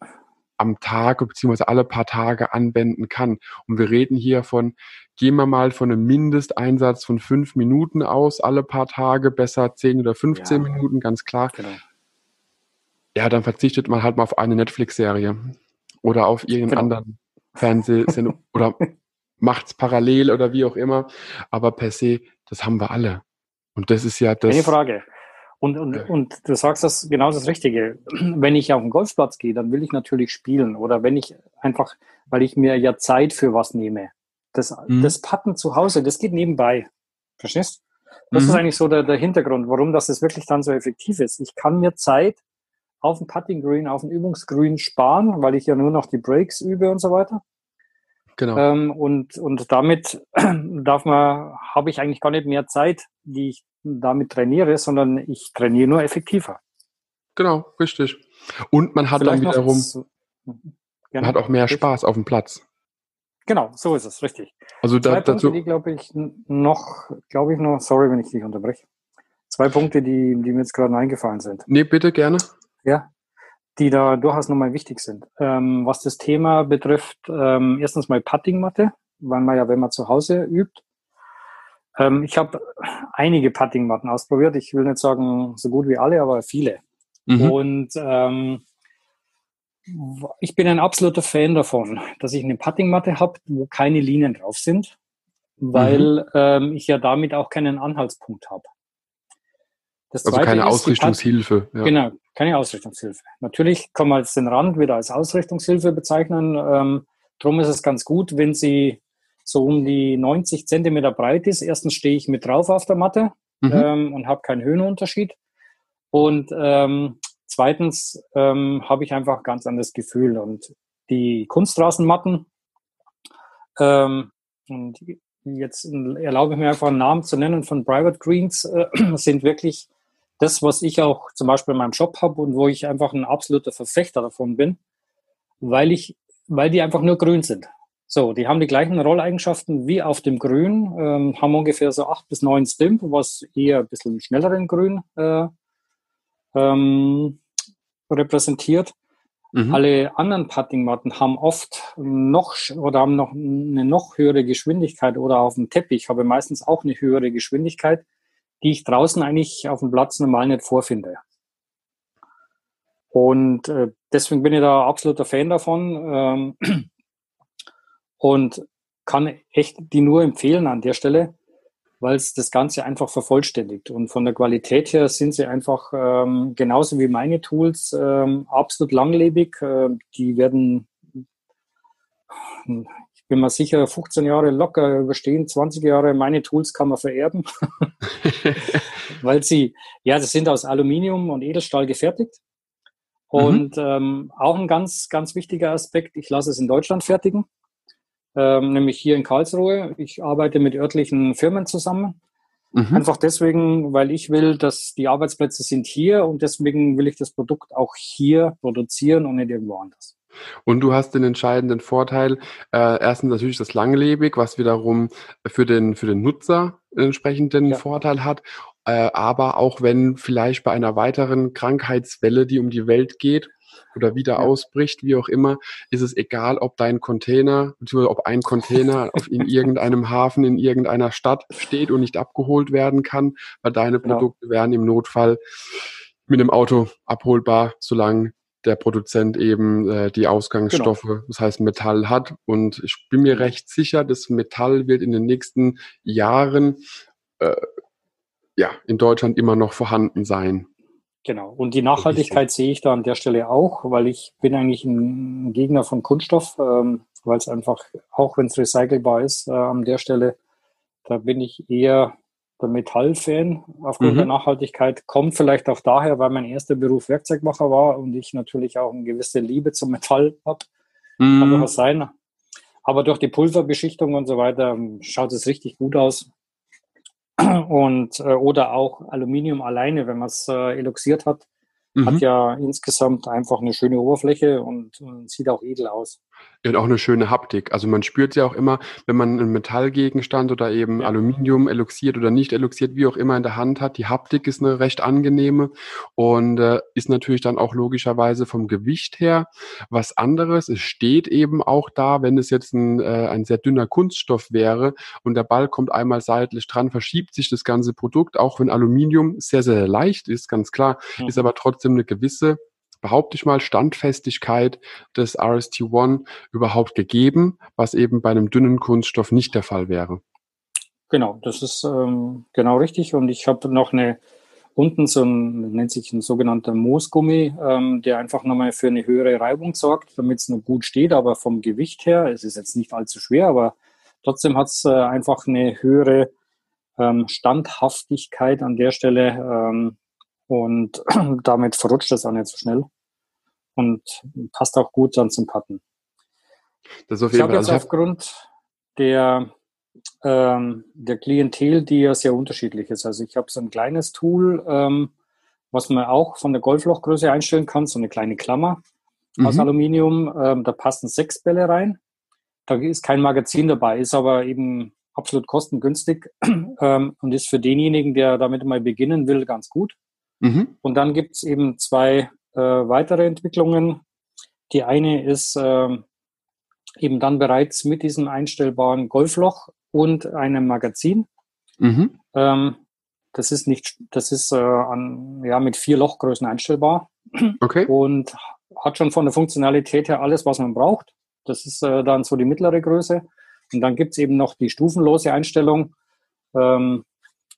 am Tag beziehungsweise alle paar Tage anwenden kann. Und wir reden hier von, gehen wir mal von einem Mindesteinsatz von fünf Minuten aus, alle paar Tage, besser zehn oder 15 ja. Minuten, ganz klar. Genau. Ja, dann verzichtet man halt mal auf eine Netflix-Serie oder auf irgendeinen genau. anderen Fernsehsendung oder macht's parallel oder wie auch immer. Aber per se, das haben wir alle. Und das ist ja das. Keine Frage. Und, und, ja. und du sagst das genau das Richtige. Wenn ich auf den Golfplatz gehe, dann will ich natürlich spielen. Oder wenn ich einfach, weil ich mir ja Zeit für was nehme. Das, mhm. das Patten zu Hause, das geht nebenbei. Verstehst? Das mhm. ist eigentlich so der, der Hintergrund, warum das wirklich dann so effektiv ist. Ich kann mir Zeit auf dem Putting Green, auf dem Übungsgrün sparen, weil ich ja nur noch die Breaks übe und so weiter. Genau. Ähm, und, und damit darf man, habe ich eigentlich gar nicht mehr Zeit, die ich damit trainiere, sondern ich trainiere nur effektiver. Genau, richtig. Und man hat Vielleicht dann wiederum, zu, man hat auch mehr Spaß auf dem Platz. Genau, so ist es, richtig. Also da, Zwei dazu, Punkte, die glaube ich noch, glaube ich noch, sorry, wenn ich dich unterbreche. Zwei Punkte, die, die mir jetzt gerade eingefallen sind. Nee, bitte gerne ja, die da durchaus nochmal wichtig sind. Ähm, was das Thema betrifft, ähm, erstens mal Puttingmatte, weil man ja, wenn man zu Hause übt, ähm, ich habe einige Puttingmatten ausprobiert. Ich will nicht sagen so gut wie alle, aber viele. Mhm. Und ähm, ich bin ein absoluter Fan davon, dass ich eine Puttingmatte habe, wo keine Linien drauf sind, weil mhm. ähm, ich ja damit auch keinen Anhaltspunkt habe. Das also keine Ausrichtungshilfe. Ja. Genau, keine Ausrichtungshilfe. Natürlich kann man jetzt den Rand wieder als Ausrichtungshilfe bezeichnen. Ähm, drum ist es ganz gut, wenn sie so um die 90 Zentimeter breit ist. Erstens stehe ich mit drauf auf der Matte mhm. ähm, und habe keinen Höhenunterschied. Und ähm, zweitens ähm, habe ich einfach ganz anderes Gefühl. Und die Kunstrasenmatten, ähm, und jetzt erlaube ich mir einfach einen Namen zu nennen von Private Greens, äh, sind wirklich das, was ich auch zum Beispiel in meinem Shop habe und wo ich einfach ein absoluter Verfechter davon bin, weil ich, weil die einfach nur grün sind. So, die haben die gleichen Rolleigenschaften wie auf dem Grün, ähm, haben ungefähr so acht bis neun Stimp, was eher ein bisschen schnelleren Grün äh, ähm, repräsentiert. Mhm. Alle anderen Puttingmatten haben oft noch oder haben noch eine noch höhere Geschwindigkeit oder auf dem Teppich habe meistens auch eine höhere Geschwindigkeit die ich draußen eigentlich auf dem Platz normal nicht vorfinde. Und äh, deswegen bin ich da absoluter Fan davon ähm, und kann echt die nur empfehlen an der Stelle, weil es das Ganze einfach vervollständigt. Und von der Qualität her sind sie einfach ähm, genauso wie meine Tools ähm, absolut langlebig. Äh, die werden bin mir sicher, 15 Jahre locker überstehen, 20 Jahre, meine Tools kann man vererben, weil sie, ja, das sind aus Aluminium und Edelstahl gefertigt. Und mhm. ähm, auch ein ganz, ganz wichtiger Aspekt, ich lasse es in Deutschland fertigen, ähm, nämlich hier in Karlsruhe. Ich arbeite mit örtlichen Firmen zusammen. Mhm. Einfach deswegen, weil ich will, dass die Arbeitsplätze sind hier und deswegen will ich das Produkt auch hier produzieren und nicht irgendwo anders. Und du hast den entscheidenden Vorteil, äh, erstens natürlich das langlebig, was wiederum für den, für den Nutzer einen entsprechenden ja. Vorteil hat. Äh, aber auch wenn vielleicht bei einer weiteren Krankheitswelle, die um die Welt geht oder wieder ja. ausbricht, wie auch immer, ist es egal, ob dein Container, beziehungsweise ob ein Container auf in irgendeinem Hafen in irgendeiner Stadt steht und nicht abgeholt werden kann, weil deine genau. Produkte werden im Notfall mit dem Auto abholbar, solange der Produzent eben äh, die Ausgangsstoffe, genau. das heißt Metall hat. Und ich bin mir recht sicher, das Metall wird in den nächsten Jahren äh, ja, in Deutschland immer noch vorhanden sein. Genau. Und die Nachhaltigkeit sehe ich da an der Stelle auch, weil ich bin eigentlich ein Gegner von Kunststoff, ähm, weil es einfach, auch wenn es recycelbar ist, äh, an der Stelle, da bin ich eher der Metallfan aufgrund mhm. der Nachhaltigkeit. Kommt vielleicht auch daher, weil mein erster Beruf Werkzeugmacher war und ich natürlich auch eine gewisse Liebe zum Metall habe. Mhm. Kann doch was sein. Aber durch die Pulverbeschichtung und so weiter ähm, schaut es richtig gut aus. Und, äh, oder auch Aluminium alleine, wenn man es äh, eloxiert hat, mhm. hat ja insgesamt einfach eine schöne Oberfläche und, und sieht auch edel aus. Und auch eine schöne Haptik. Also man spürt ja auch immer, wenn man einen Metallgegenstand oder eben ja. Aluminium eloxiert oder nicht eloxiert, wie auch immer in der Hand hat, die Haptik ist eine recht angenehme und äh, ist natürlich dann auch logischerweise vom Gewicht her was anderes. Es steht eben auch da, wenn es jetzt ein, äh, ein sehr dünner Kunststoff wäre und der Ball kommt einmal seitlich dran, verschiebt sich das ganze Produkt, auch wenn Aluminium sehr, sehr leicht ist, ganz klar, mhm. ist aber trotzdem eine gewisse behaupte ich mal, Standfestigkeit des RST1 überhaupt gegeben, was eben bei einem dünnen Kunststoff nicht der Fall wäre. Genau, das ist ähm, genau richtig. Und ich habe noch eine unten so ein, nennt sich ein sogenannter Moosgummi, ähm, der einfach nochmal für eine höhere Reibung sorgt, damit es noch gut steht. Aber vom Gewicht her, es ist jetzt nicht allzu schwer, aber trotzdem hat es äh, einfach eine höhere ähm, Standhaftigkeit an der Stelle, ähm, und damit verrutscht es auch nicht so schnell und passt auch gut dann zum Patten. Das auf jeden ich habe jetzt also aufgrund der, ähm, der Klientel, die ja sehr unterschiedlich ist. Also ich habe so ein kleines Tool, ähm, was man auch von der Golflochgröße einstellen kann, so eine kleine Klammer mhm. aus Aluminium. Ähm, da passen sechs Bälle rein. Da ist kein Magazin dabei, ist aber eben absolut kostengünstig ähm, und ist für denjenigen, der damit mal beginnen will, ganz gut. Mhm. Und dann gibt es eben zwei äh, weitere Entwicklungen. Die eine ist äh, eben dann bereits mit diesem einstellbaren Golfloch und einem Magazin. Mhm. Ähm, das ist nicht, das ist äh, an, ja, mit vier Lochgrößen einstellbar. Okay. Und hat schon von der Funktionalität her alles, was man braucht. Das ist äh, dann so die mittlere Größe. Und dann gibt es eben noch die stufenlose Einstellung. Ähm,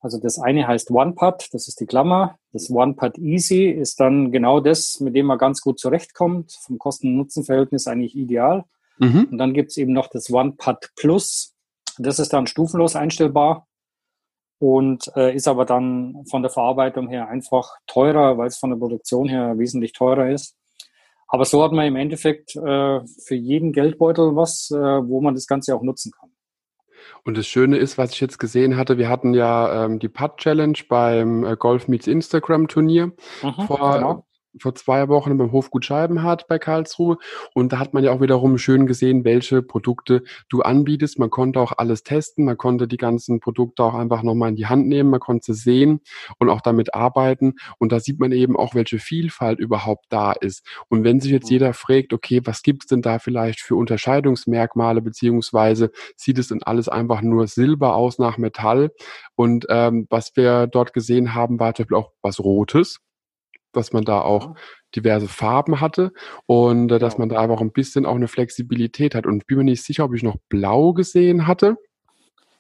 also das eine heißt OnePad, das ist die Klammer. Das OnePad Easy ist dann genau das, mit dem man ganz gut zurechtkommt. Vom Kosten-Nutzen-Verhältnis eigentlich ideal. Mhm. Und dann gibt es eben noch das OnePad Plus. Das ist dann stufenlos einstellbar und äh, ist aber dann von der Verarbeitung her einfach teurer, weil es von der Produktion her wesentlich teurer ist. Aber so hat man im Endeffekt äh, für jeden Geldbeutel was, äh, wo man das Ganze auch nutzen kann. Und das Schöne ist, was ich jetzt gesehen hatte, wir hatten ja ähm, die Putt Challenge beim äh, Golf Meets Instagram Turnier mhm, vor genau vor zwei Wochen beim Hofgut Scheibenhardt bei Karlsruhe. Und da hat man ja auch wiederum schön gesehen, welche Produkte du anbietest. Man konnte auch alles testen. Man konnte die ganzen Produkte auch einfach nochmal in die Hand nehmen. Man konnte sehen und auch damit arbeiten. Und da sieht man eben auch, welche Vielfalt überhaupt da ist. Und wenn sich jetzt mhm. jeder fragt, okay, was gibt's denn da vielleicht für Unterscheidungsmerkmale, beziehungsweise sieht es denn alles einfach nur Silber aus nach Metall? Und ähm, was wir dort gesehen haben, war zum Beispiel auch was Rotes dass man da auch diverse Farben hatte und äh, dass man da einfach ein bisschen auch eine Flexibilität hat. Und ich bin mir nicht sicher, ob ich noch blau gesehen hatte.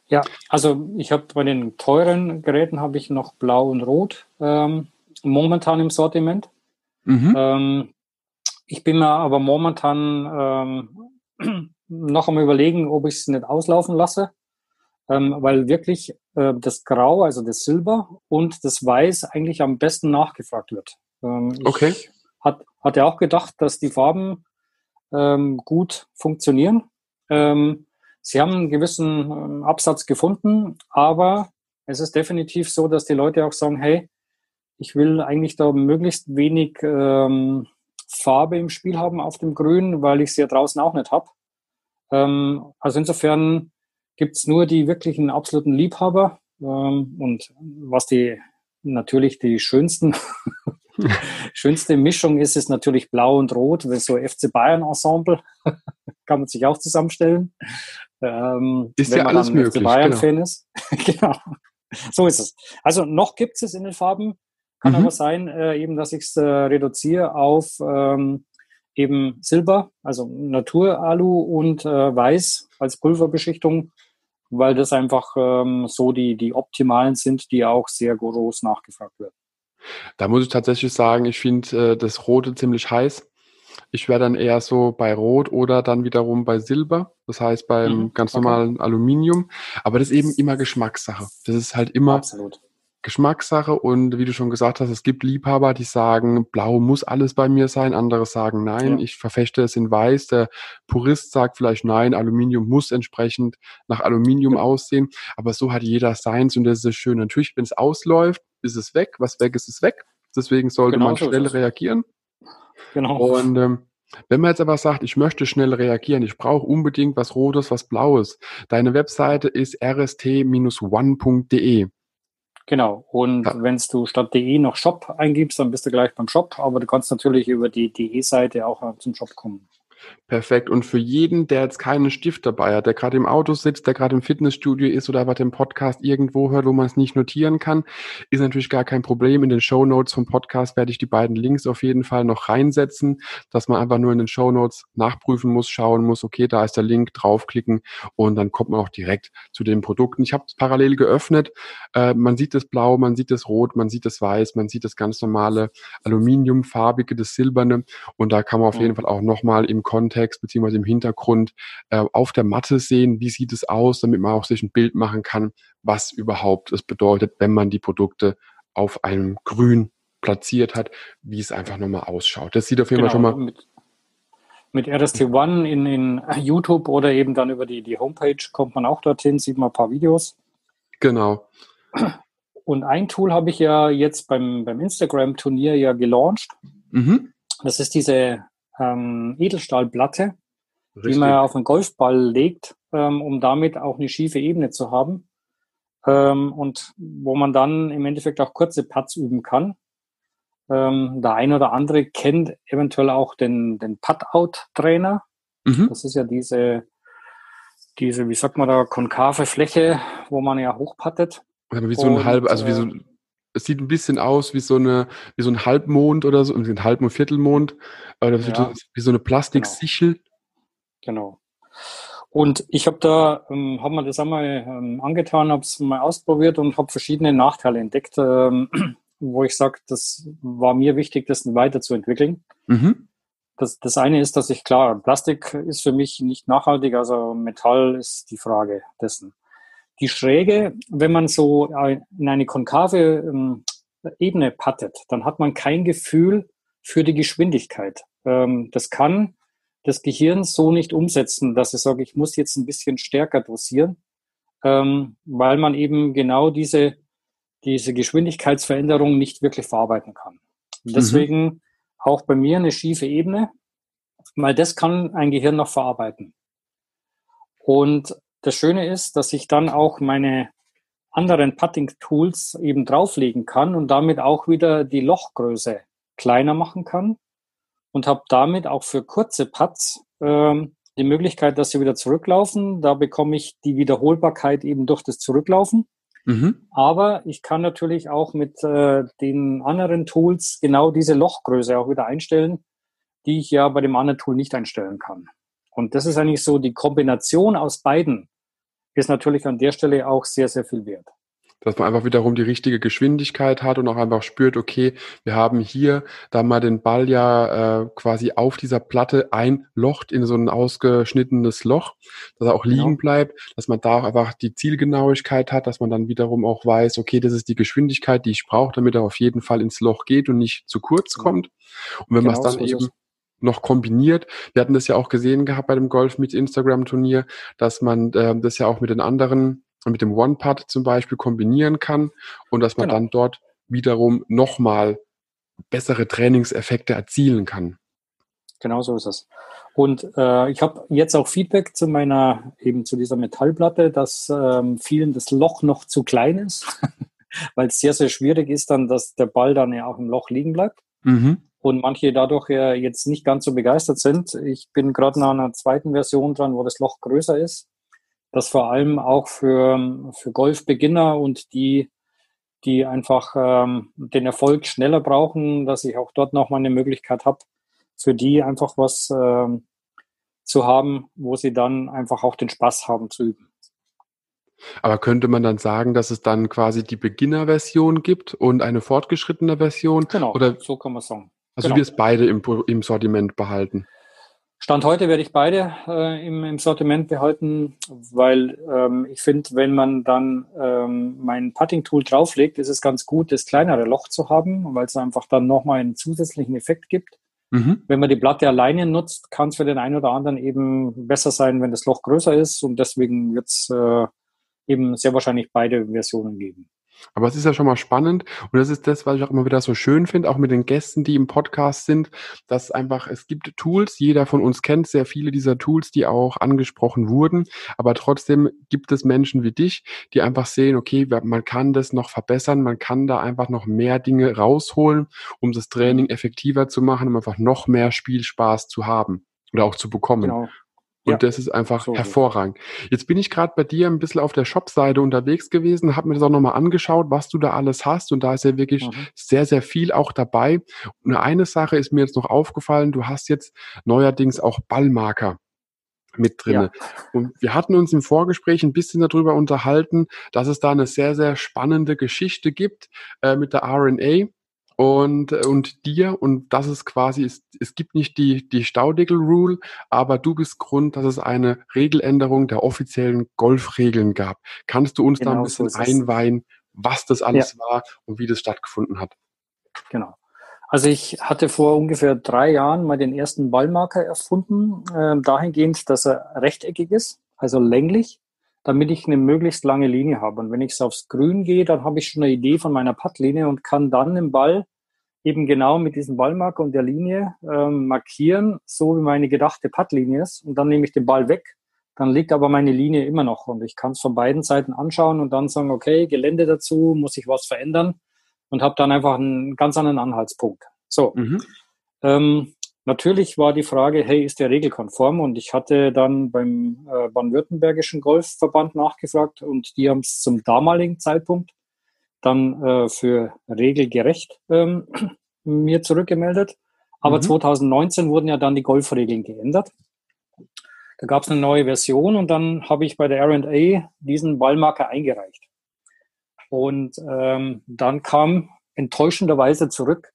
Ja, also ich habe bei den teuren Geräten habe ich noch blau und rot ähm, momentan im Sortiment. Mhm. Ähm, ich bin mir aber momentan ähm, noch am überlegen, ob ich es nicht auslaufen lasse, ähm, weil wirklich äh, das Grau, also das Silber und das Weiß eigentlich am besten nachgefragt wird. Ähm, okay. Hat, hat er auch gedacht, dass die Farben ähm, gut funktionieren. Ähm, sie haben einen gewissen ähm, Absatz gefunden, aber es ist definitiv so, dass die Leute auch sagen, hey, ich will eigentlich da möglichst wenig ähm, Farbe im Spiel haben auf dem Grün, weil ich sie ja draußen auch nicht habe. Ähm, also insofern gibt es nur die wirklichen absoluten Liebhaber. Ähm, und was die natürlich die schönsten Schönste Mischung ist es natürlich Blau und Rot, so FC Bayern Ensemble kann man sich auch zusammenstellen. Ähm, ist wenn ja man alles möglich. FC Bayern genau. Fan ist. genau. So ist es. Also noch gibt es in den Farben Kann mhm. aber sein, äh, eben, dass ich es äh, reduziere auf ähm, eben Silber, also Naturalu und äh, Weiß als Pulverbeschichtung, weil das einfach ähm, so die, die optimalen sind, die auch sehr groß nachgefragt werden. Da muss ich tatsächlich sagen, ich finde äh, das Rote ziemlich heiß. Ich wäre dann eher so bei Rot oder dann wiederum bei Silber, das heißt beim mhm, ganz normalen okay. Aluminium. Aber das ist eben immer Geschmackssache. Das ist halt immer Absolut. Geschmackssache und wie du schon gesagt hast, es gibt Liebhaber, die sagen, blau muss alles bei mir sein, andere sagen nein, ja. ich verfechte es in weiß, der Purist sagt vielleicht nein, Aluminium muss entsprechend nach Aluminium ja. aussehen, aber so hat jeder seins und das ist schön. Natürlich, wenn es ausläuft, ist es weg, was weg ist, ist weg. Deswegen sollte genau man so schnell reagieren. Genau. Und ähm, wenn man jetzt aber sagt, ich möchte schnell reagieren, ich brauche unbedingt was Rotes, was Blaues, deine Webseite ist rst-one.de. Genau. Und ja. wenn du statt DE noch Shop eingibst, dann bist du gleich beim Shop. Aber du kannst natürlich über die DE-Seite auch zum Shop kommen. Perfekt. Und für jeden, der jetzt keinen Stift dabei hat, der gerade im Auto sitzt, der gerade im Fitnessstudio ist oder aber den Podcast irgendwo hört, wo man es nicht notieren kann, ist natürlich gar kein Problem. In den Show Notes vom Podcast werde ich die beiden Links auf jeden Fall noch reinsetzen, dass man einfach nur in den Show Notes nachprüfen muss, schauen muss, okay, da ist der Link, draufklicken und dann kommt man auch direkt zu den Produkten. Ich habe es parallel geöffnet. Äh, man sieht das Blau, man sieht das Rot, man sieht das Weiß, man sieht das ganz normale Aluminiumfarbige, das Silberne und da kann man auf jeden Fall auch nochmal im Kontext beziehungsweise im Hintergrund äh, auf der Matte sehen, wie sieht es aus, damit man auch sich ein Bild machen kann, was überhaupt es bedeutet, wenn man die Produkte auf einem Grün platziert hat, wie es einfach nochmal ausschaut. Das sieht auf jeden genau, Fall schon mal. Mit, mit RST One in, in YouTube oder eben dann über die, die Homepage kommt man auch dorthin, sieht man ein paar Videos. Genau. Und ein Tool habe ich ja jetzt beim, beim Instagram-Turnier ja gelauncht. Mhm. Das ist diese ähm, Edelstahlplatte, Richtig. die man auf einen Golfball legt, ähm, um damit auch eine schiefe Ebene zu haben. Ähm, und wo man dann im Endeffekt auch kurze Putts üben kann. Ähm, der ein oder andere kennt eventuell auch den, den Putt-Out-Trainer. Mhm. Das ist ja diese, diese, wie sagt man da, konkave Fläche, wo man ja hochpattet. Wie so ein halb, also wie so, äh, es sieht ein bisschen aus wie so eine, wie so ein Halbmond oder so, ein Halb- und Viertelmond, oder ja. wie so eine Plastiksichel. Genau. genau. Und ich habe da, ähm, habe mir das einmal ähm, angetan, habe es mal ausprobiert und habe verschiedene Nachteile entdeckt, ähm, wo ich sage, das war mir wichtig, das weiterzuentwickeln. Mhm. Das, das eine ist, dass ich klar, Plastik ist für mich nicht nachhaltig, also Metall ist die Frage dessen. Die Schräge, wenn man so in eine konkave ähm, Ebene pattet, dann hat man kein Gefühl für die Geschwindigkeit. Ähm, das kann das Gehirn so nicht umsetzen, dass es sagt, ich muss jetzt ein bisschen stärker dosieren, ähm, weil man eben genau diese, diese Geschwindigkeitsveränderung nicht wirklich verarbeiten kann. Mhm. Deswegen mhm. auch bei mir eine schiefe Ebene, weil das kann ein Gehirn noch verarbeiten. Und das Schöne ist, dass ich dann auch meine anderen Putting-Tools eben drauflegen kann und damit auch wieder die Lochgröße kleiner machen kann und habe damit auch für kurze Putts ähm, die Möglichkeit, dass sie wieder zurücklaufen. Da bekomme ich die Wiederholbarkeit eben durch das Zurücklaufen. Mhm. Aber ich kann natürlich auch mit äh, den anderen Tools genau diese Lochgröße auch wieder einstellen, die ich ja bei dem anderen Tool nicht einstellen kann. Und das ist eigentlich so die Kombination aus beiden, ist natürlich an der Stelle auch sehr, sehr viel wert. Dass man einfach wiederum die richtige Geschwindigkeit hat und auch einfach spürt, okay, wir haben hier da mal den Ball ja äh, quasi auf dieser Platte einlocht in so ein ausgeschnittenes Loch, dass er auch liegen genau. bleibt, dass man da auch einfach die Zielgenauigkeit hat, dass man dann wiederum auch weiß, okay, das ist die Geschwindigkeit, die ich brauche, damit er auf jeden Fall ins Loch geht und nicht zu kurz genau. kommt. Und wenn genau man es dann so eben noch kombiniert. Wir hatten das ja auch gesehen gehabt bei dem Golf mit Instagram Turnier, dass man äh, das ja auch mit den anderen, mit dem One-Putt zum Beispiel kombinieren kann und dass man genau. dann dort wiederum nochmal bessere Trainingseffekte erzielen kann. Genau so ist es. Und äh, ich habe jetzt auch Feedback zu meiner, eben zu dieser Metallplatte, dass ähm, vielen das Loch noch zu klein ist, weil es sehr, sehr schwierig ist dann, dass der Ball dann ja auch im Loch liegen bleibt. Mhm und manche dadurch ja jetzt nicht ganz so begeistert sind. Ich bin gerade nach einer zweiten Version dran, wo das Loch größer ist. Das vor allem auch für, für Golfbeginner und die, die einfach ähm, den Erfolg schneller brauchen, dass ich auch dort nochmal eine Möglichkeit habe, für die einfach was ähm, zu haben, wo sie dann einfach auch den Spaß haben zu üben. Aber könnte man dann sagen, dass es dann quasi die Beginner-Version gibt und eine fortgeschrittene Version? Genau, oder, so kann man sagen. Also genau. du wirst beide im, im Sortiment behalten? Stand heute werde ich beide äh, im, im, Sortiment behalten, weil ähm, ich finde, wenn man dann ähm, mein Putting-Tool drauflegt, ist es ganz gut, das kleinere Loch zu haben, weil es einfach dann nochmal einen zusätzlichen Effekt gibt. Mhm. Wenn man die Platte alleine nutzt, kann es für den einen oder anderen eben besser sein, wenn das Loch größer ist und deswegen wird es äh, eben sehr wahrscheinlich beide Versionen geben. Aber es ist ja schon mal spannend und das ist das, was ich auch immer wieder so schön finde, auch mit den Gästen, die im Podcast sind, dass einfach, es gibt Tools, jeder von uns kennt sehr viele dieser Tools, die auch angesprochen wurden, aber trotzdem gibt es Menschen wie dich, die einfach sehen, okay, man kann das noch verbessern, man kann da einfach noch mehr Dinge rausholen, um das Training effektiver zu machen, um einfach noch mehr Spielspaß zu haben oder auch zu bekommen. Genau. Und ja. das ist einfach so hervorragend. Jetzt bin ich gerade bei dir ein bisschen auf der Shop-Seite unterwegs gewesen, habe mir das auch nochmal angeschaut, was du da alles hast. Und da ist ja wirklich mhm. sehr, sehr viel auch dabei. Und eine Sache ist mir jetzt noch aufgefallen, du hast jetzt neuerdings auch Ballmarker mit drinne. Ja. Und wir hatten uns im Vorgespräch ein bisschen darüber unterhalten, dass es da eine sehr, sehr spannende Geschichte gibt äh, mit der RNA und, äh, und dir und das ist quasi, es, es gibt nicht die, die Staudeckel-Rule, aber du bist Grund, dass es eine Regeländerung der offiziellen Golfregeln gab. Kannst du uns genau, da ein bisschen so einweihen, was das alles ja. war und wie das stattgefunden hat? Genau. Also ich hatte vor ungefähr drei Jahren mal den ersten Ballmarker erfunden, äh, dahingehend, dass er rechteckig ist, also länglich, damit ich eine möglichst lange Linie habe. Und wenn ich es aufs Grün gehe, dann habe ich schon eine Idee von meiner Puttlinie und kann dann den Ball eben genau mit diesem Ballmarker und der Linie ähm, markieren, so wie meine gedachte Puttlinie ist. Und dann nehme ich den Ball weg. Dann liegt aber meine Linie immer noch und ich kann es von beiden Seiten anschauen und dann sagen, okay, Gelände dazu, muss ich was verändern und habe dann einfach einen ganz anderen Anhaltspunkt. So. Mhm. Ähm, Natürlich war die Frage, hey, ist der regelkonform? Und ich hatte dann beim äh, baden-württembergischen Golfverband nachgefragt und die haben es zum damaligen Zeitpunkt dann äh, für regelgerecht ähm, mir zurückgemeldet. Aber mhm. 2019 wurden ja dann die Golfregeln geändert. Da gab es eine neue Version und dann habe ich bei der R&A diesen Ballmarker eingereicht. Und ähm, dann kam enttäuschenderweise zurück,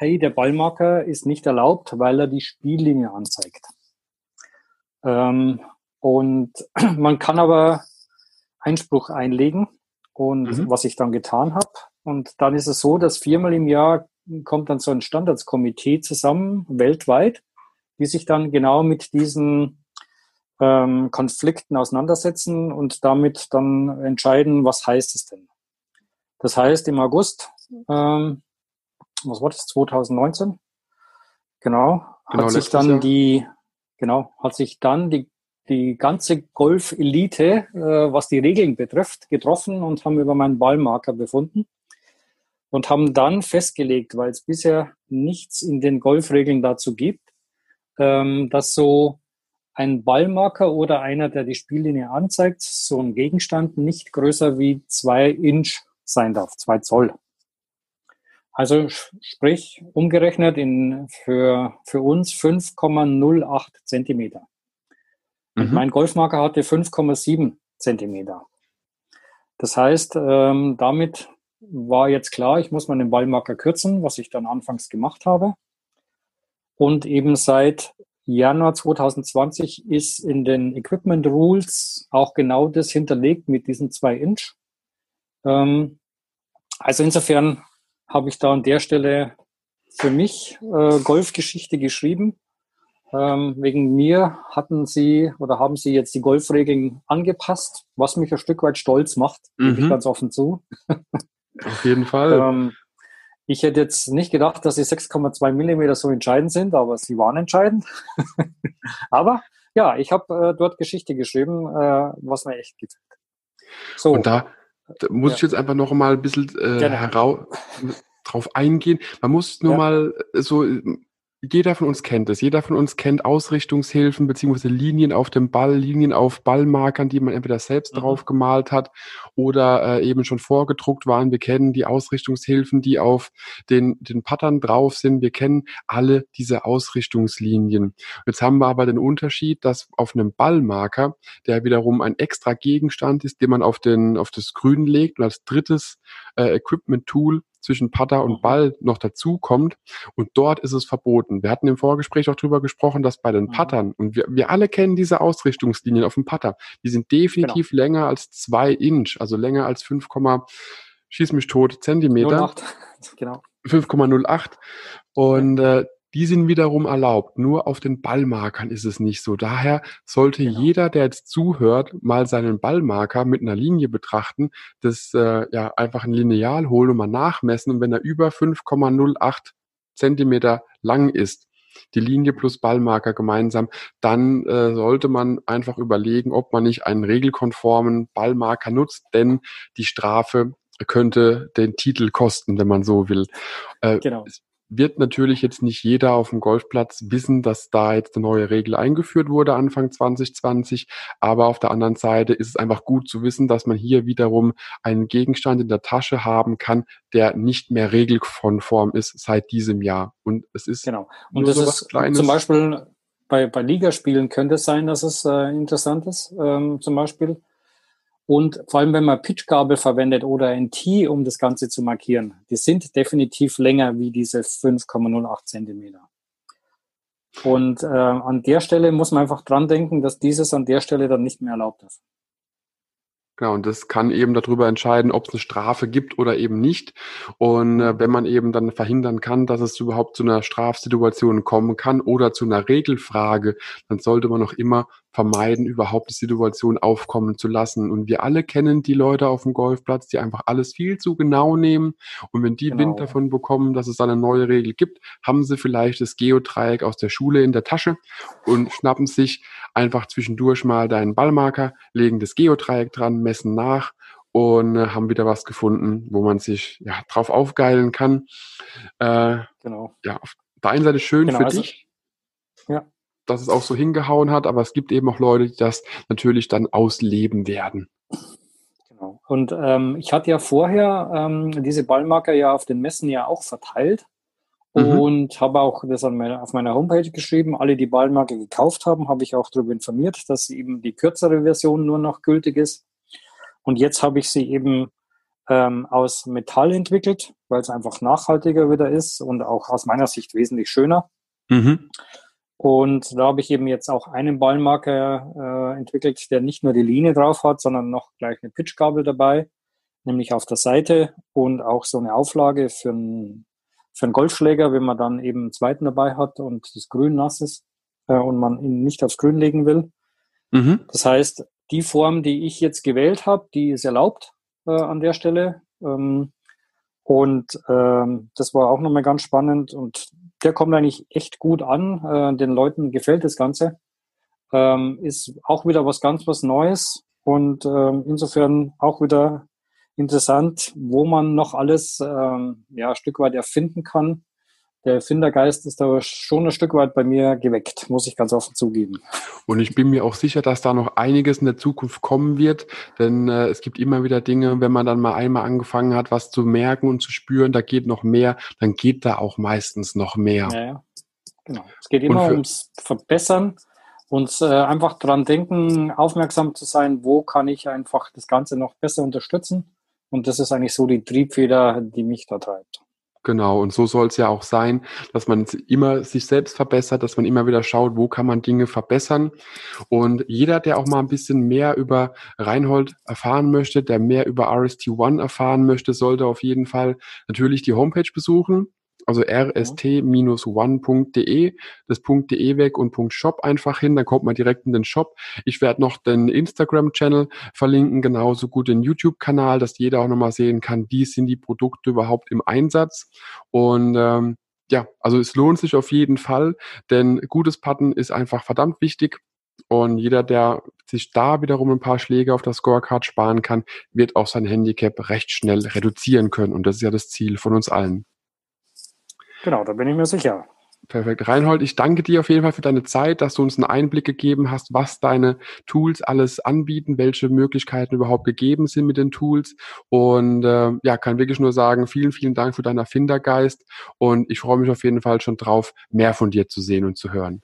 hey, der Ballmarker ist nicht erlaubt, weil er die Spiellinie anzeigt. Ähm, und man kann aber Einspruch einlegen und mhm. was ich dann getan habe. Und dann ist es so, dass viermal im Jahr kommt dann so ein Standardskomitee zusammen, weltweit, die sich dann genau mit diesen ähm, Konflikten auseinandersetzen und damit dann entscheiden, was heißt es denn. Das heißt, im August ähm, was war das, 2019? Genau, genau hat sich dann Jahr. die, genau, hat sich dann die, die ganze Golf-Elite, äh, was die Regeln betrifft, getroffen und haben über meinen Ballmarker befunden und haben dann festgelegt, weil es bisher nichts in den Golfregeln dazu gibt, ähm, dass so ein Ballmarker oder einer, der die Spiellinie anzeigt, so ein Gegenstand nicht größer wie zwei Inch sein darf, zwei Zoll. Also sprich, umgerechnet in, für, für uns 5,08 Zentimeter. Und mhm. mein Golfmarker hatte 5,7 Zentimeter. Das heißt, ähm, damit war jetzt klar, ich muss meinen Ballmarker kürzen, was ich dann anfangs gemacht habe. Und eben seit Januar 2020 ist in den Equipment Rules auch genau das hinterlegt mit diesen zwei Inch. Ähm, also insofern habe ich da an der Stelle für mich äh, Golfgeschichte geschrieben. Ähm, wegen mir hatten sie oder haben sie jetzt die Golfregeln angepasst, was mich ein Stück weit stolz macht, mhm. gebe ich ganz offen zu. Auf jeden Fall. ähm, ich hätte jetzt nicht gedacht, dass die 6,2 Millimeter so entscheidend sind, aber sie waren entscheidend. aber ja, ich habe äh, dort Geschichte geschrieben, äh, was mir echt gefällt. So. Und da, da muss ja. ich jetzt einfach noch mal ein bisschen äh, heraus drauf eingehen. Man muss nur ja. mal so, jeder von uns kennt es. Jeder von uns kennt Ausrichtungshilfen beziehungsweise Linien auf dem Ball, Linien auf Ballmarkern, die man entweder selbst mhm. drauf gemalt hat oder äh, eben schon vorgedruckt waren. Wir kennen die Ausrichtungshilfen, die auf den, den Pattern drauf sind. Wir kennen alle diese Ausrichtungslinien. Jetzt haben wir aber den Unterschied, dass auf einem Ballmarker, der wiederum ein extra Gegenstand ist, den man auf, den, auf das Grün legt und als drittes äh, Equipment-Tool zwischen Putter und mhm. Ball noch dazu kommt. Und dort ist es verboten. Wir hatten im Vorgespräch auch drüber gesprochen, dass bei den mhm. Puttern, und wir, wir alle kennen diese Ausrichtungslinien auf dem Putter, die sind definitiv genau. länger als zwei Inch, also länger als 5, schieß mich tot, Zentimeter. 08. Genau. 5,08. Und äh, die sind wiederum erlaubt. Nur auf den Ballmarkern ist es nicht so. Daher sollte genau. jeder, der jetzt zuhört, mal seinen Ballmarker mit einer Linie betrachten, das äh, ja einfach ein Lineal holen und mal nachmessen. Und wenn er über 5,08 Zentimeter lang ist, die Linie plus Ballmarker gemeinsam, dann äh, sollte man einfach überlegen, ob man nicht einen regelkonformen Ballmarker nutzt, denn die Strafe könnte den Titel kosten, wenn man so will. Äh, genau wird natürlich jetzt nicht jeder auf dem Golfplatz wissen, dass da jetzt eine neue Regel eingeführt wurde Anfang 2020. Aber auf der anderen Seite ist es einfach gut zu wissen, dass man hier wiederum einen Gegenstand in der Tasche haben kann, der nicht mehr regelkonform ist seit diesem Jahr. Und es ist genau. Und das ist Kleines. zum Beispiel bei, bei Ligaspielen könnte es sein, dass es äh, interessant ist. Ähm, zum Beispiel und vor allem, wenn man Pitchgabel verwendet oder ein T, um das Ganze zu markieren, die sind definitiv länger wie diese 5,08 Zentimeter. Und äh, an der Stelle muss man einfach dran denken, dass dieses an der Stelle dann nicht mehr erlaubt ist. Genau, und das kann eben darüber entscheiden, ob es eine Strafe gibt oder eben nicht. Und äh, wenn man eben dann verhindern kann, dass es überhaupt zu einer Strafsituation kommen kann oder zu einer Regelfrage, dann sollte man auch immer vermeiden, überhaupt die Situation aufkommen zu lassen. Und wir alle kennen die Leute auf dem Golfplatz, die einfach alles viel zu genau nehmen. Und wenn die genau. Wind davon bekommen, dass es eine neue Regel gibt, haben sie vielleicht das Geodreieck aus der Schule in der Tasche und schnappen sich einfach zwischendurch mal deinen Ballmarker, legen das Geodreieck dran, messen nach und äh, haben wieder was gefunden, wo man sich ja drauf aufgeilen kann. Äh, genau. Ja, auf der einen Seite schön genau, für also, dich. Ja dass es auch so hingehauen hat, aber es gibt eben auch Leute, die das natürlich dann ausleben werden. Genau. Und ähm, ich hatte ja vorher ähm, diese Ballmarker ja auf den Messen ja auch verteilt mhm. und habe auch das meine, auf meiner Homepage geschrieben. Alle, die Ballmarker gekauft haben, habe ich auch darüber informiert, dass eben die kürzere Version nur noch gültig ist. Und jetzt habe ich sie eben ähm, aus Metall entwickelt, weil es einfach nachhaltiger wieder ist und auch aus meiner Sicht wesentlich schöner. Mhm. Und da habe ich eben jetzt auch einen Ballmarker äh, entwickelt, der nicht nur die Linie drauf hat, sondern noch gleich eine Pitchgabel dabei, nämlich auf der Seite und auch so eine Auflage für einen, für einen Golfschläger, wenn man dann eben einen zweiten dabei hat und das Grün nass ist äh, und man ihn nicht aufs Grün legen will. Mhm. Das heißt, die Form, die ich jetzt gewählt habe, die ist erlaubt äh, an der Stelle. Ähm, und ähm, das war auch nochmal ganz spannend. Und der kommt eigentlich echt gut an. Äh, den Leuten gefällt das Ganze. Ähm, ist auch wieder was ganz was Neues und ähm, insofern auch wieder interessant, wo man noch alles ähm, ja, ein Stück weit erfinden kann der Erfindergeist ist da schon ein Stück weit bei mir geweckt, muss ich ganz offen zugeben. Und ich bin mir auch sicher, dass da noch einiges in der Zukunft kommen wird, denn äh, es gibt immer wieder Dinge, wenn man dann mal einmal angefangen hat, was zu merken und zu spüren, da geht noch mehr, dann geht da auch meistens noch mehr. Ja, ja. genau. Es geht immer ums Verbessern und äh, einfach dran denken, aufmerksam zu sein, wo kann ich einfach das Ganze noch besser unterstützen. Und das ist eigentlich so die Triebfeder, die mich da treibt. Genau, und so soll es ja auch sein, dass man immer sich selbst verbessert, dass man immer wieder schaut, wo kann man Dinge verbessern. Und jeder, der auch mal ein bisschen mehr über Reinhold erfahren möchte, der mehr über RST1 erfahren möchte, sollte auf jeden Fall natürlich die Homepage besuchen also rst-one.de, das .de weg und .shop einfach hin, dann kommt man direkt in den Shop. Ich werde noch den Instagram-Channel verlinken, genauso gut den YouTube-Kanal, dass jeder auch nochmal sehen kann, wie sind die Produkte überhaupt im Einsatz. Und ähm, ja, also es lohnt sich auf jeden Fall, denn gutes Patten ist einfach verdammt wichtig. Und jeder, der sich da wiederum ein paar Schläge auf das Scorecard sparen kann, wird auch sein Handicap recht schnell reduzieren können. Und das ist ja das Ziel von uns allen. Genau, da bin ich mir sicher. Perfekt. Reinhold, ich danke dir auf jeden Fall für deine Zeit, dass du uns einen Einblick gegeben hast, was deine Tools alles anbieten, welche Möglichkeiten überhaupt gegeben sind mit den Tools. Und äh, ja, kann wirklich nur sagen, vielen, vielen Dank für deinen Erfindergeist. Und ich freue mich auf jeden Fall schon drauf, mehr von dir zu sehen und zu hören.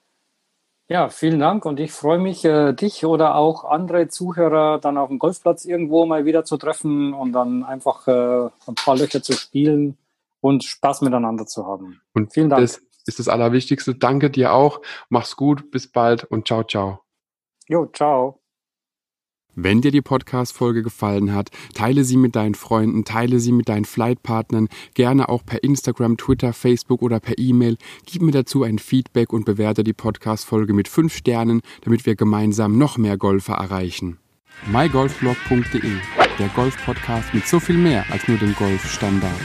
Ja, vielen Dank und ich freue mich, äh, dich oder auch andere Zuhörer dann auf dem Golfplatz irgendwo mal wieder zu treffen und dann einfach äh, ein paar Löcher zu spielen und Spaß miteinander zu haben. Und vielen Dank. Das ist das Allerwichtigste. Danke dir auch. Mach's gut, bis bald und ciao, ciao. Jo, ciao. Wenn dir die Podcast-Folge gefallen hat, teile sie mit deinen Freunden, teile sie mit deinen Flightpartnern, gerne auch per Instagram, Twitter, Facebook oder per E-Mail. Gib mir dazu ein Feedback und bewerte die Podcast-Folge mit fünf Sternen, damit wir gemeinsam noch mehr Golfer erreichen. mygolfblog.de, der Golf-Podcast mit so viel mehr als nur dem Golfstandard.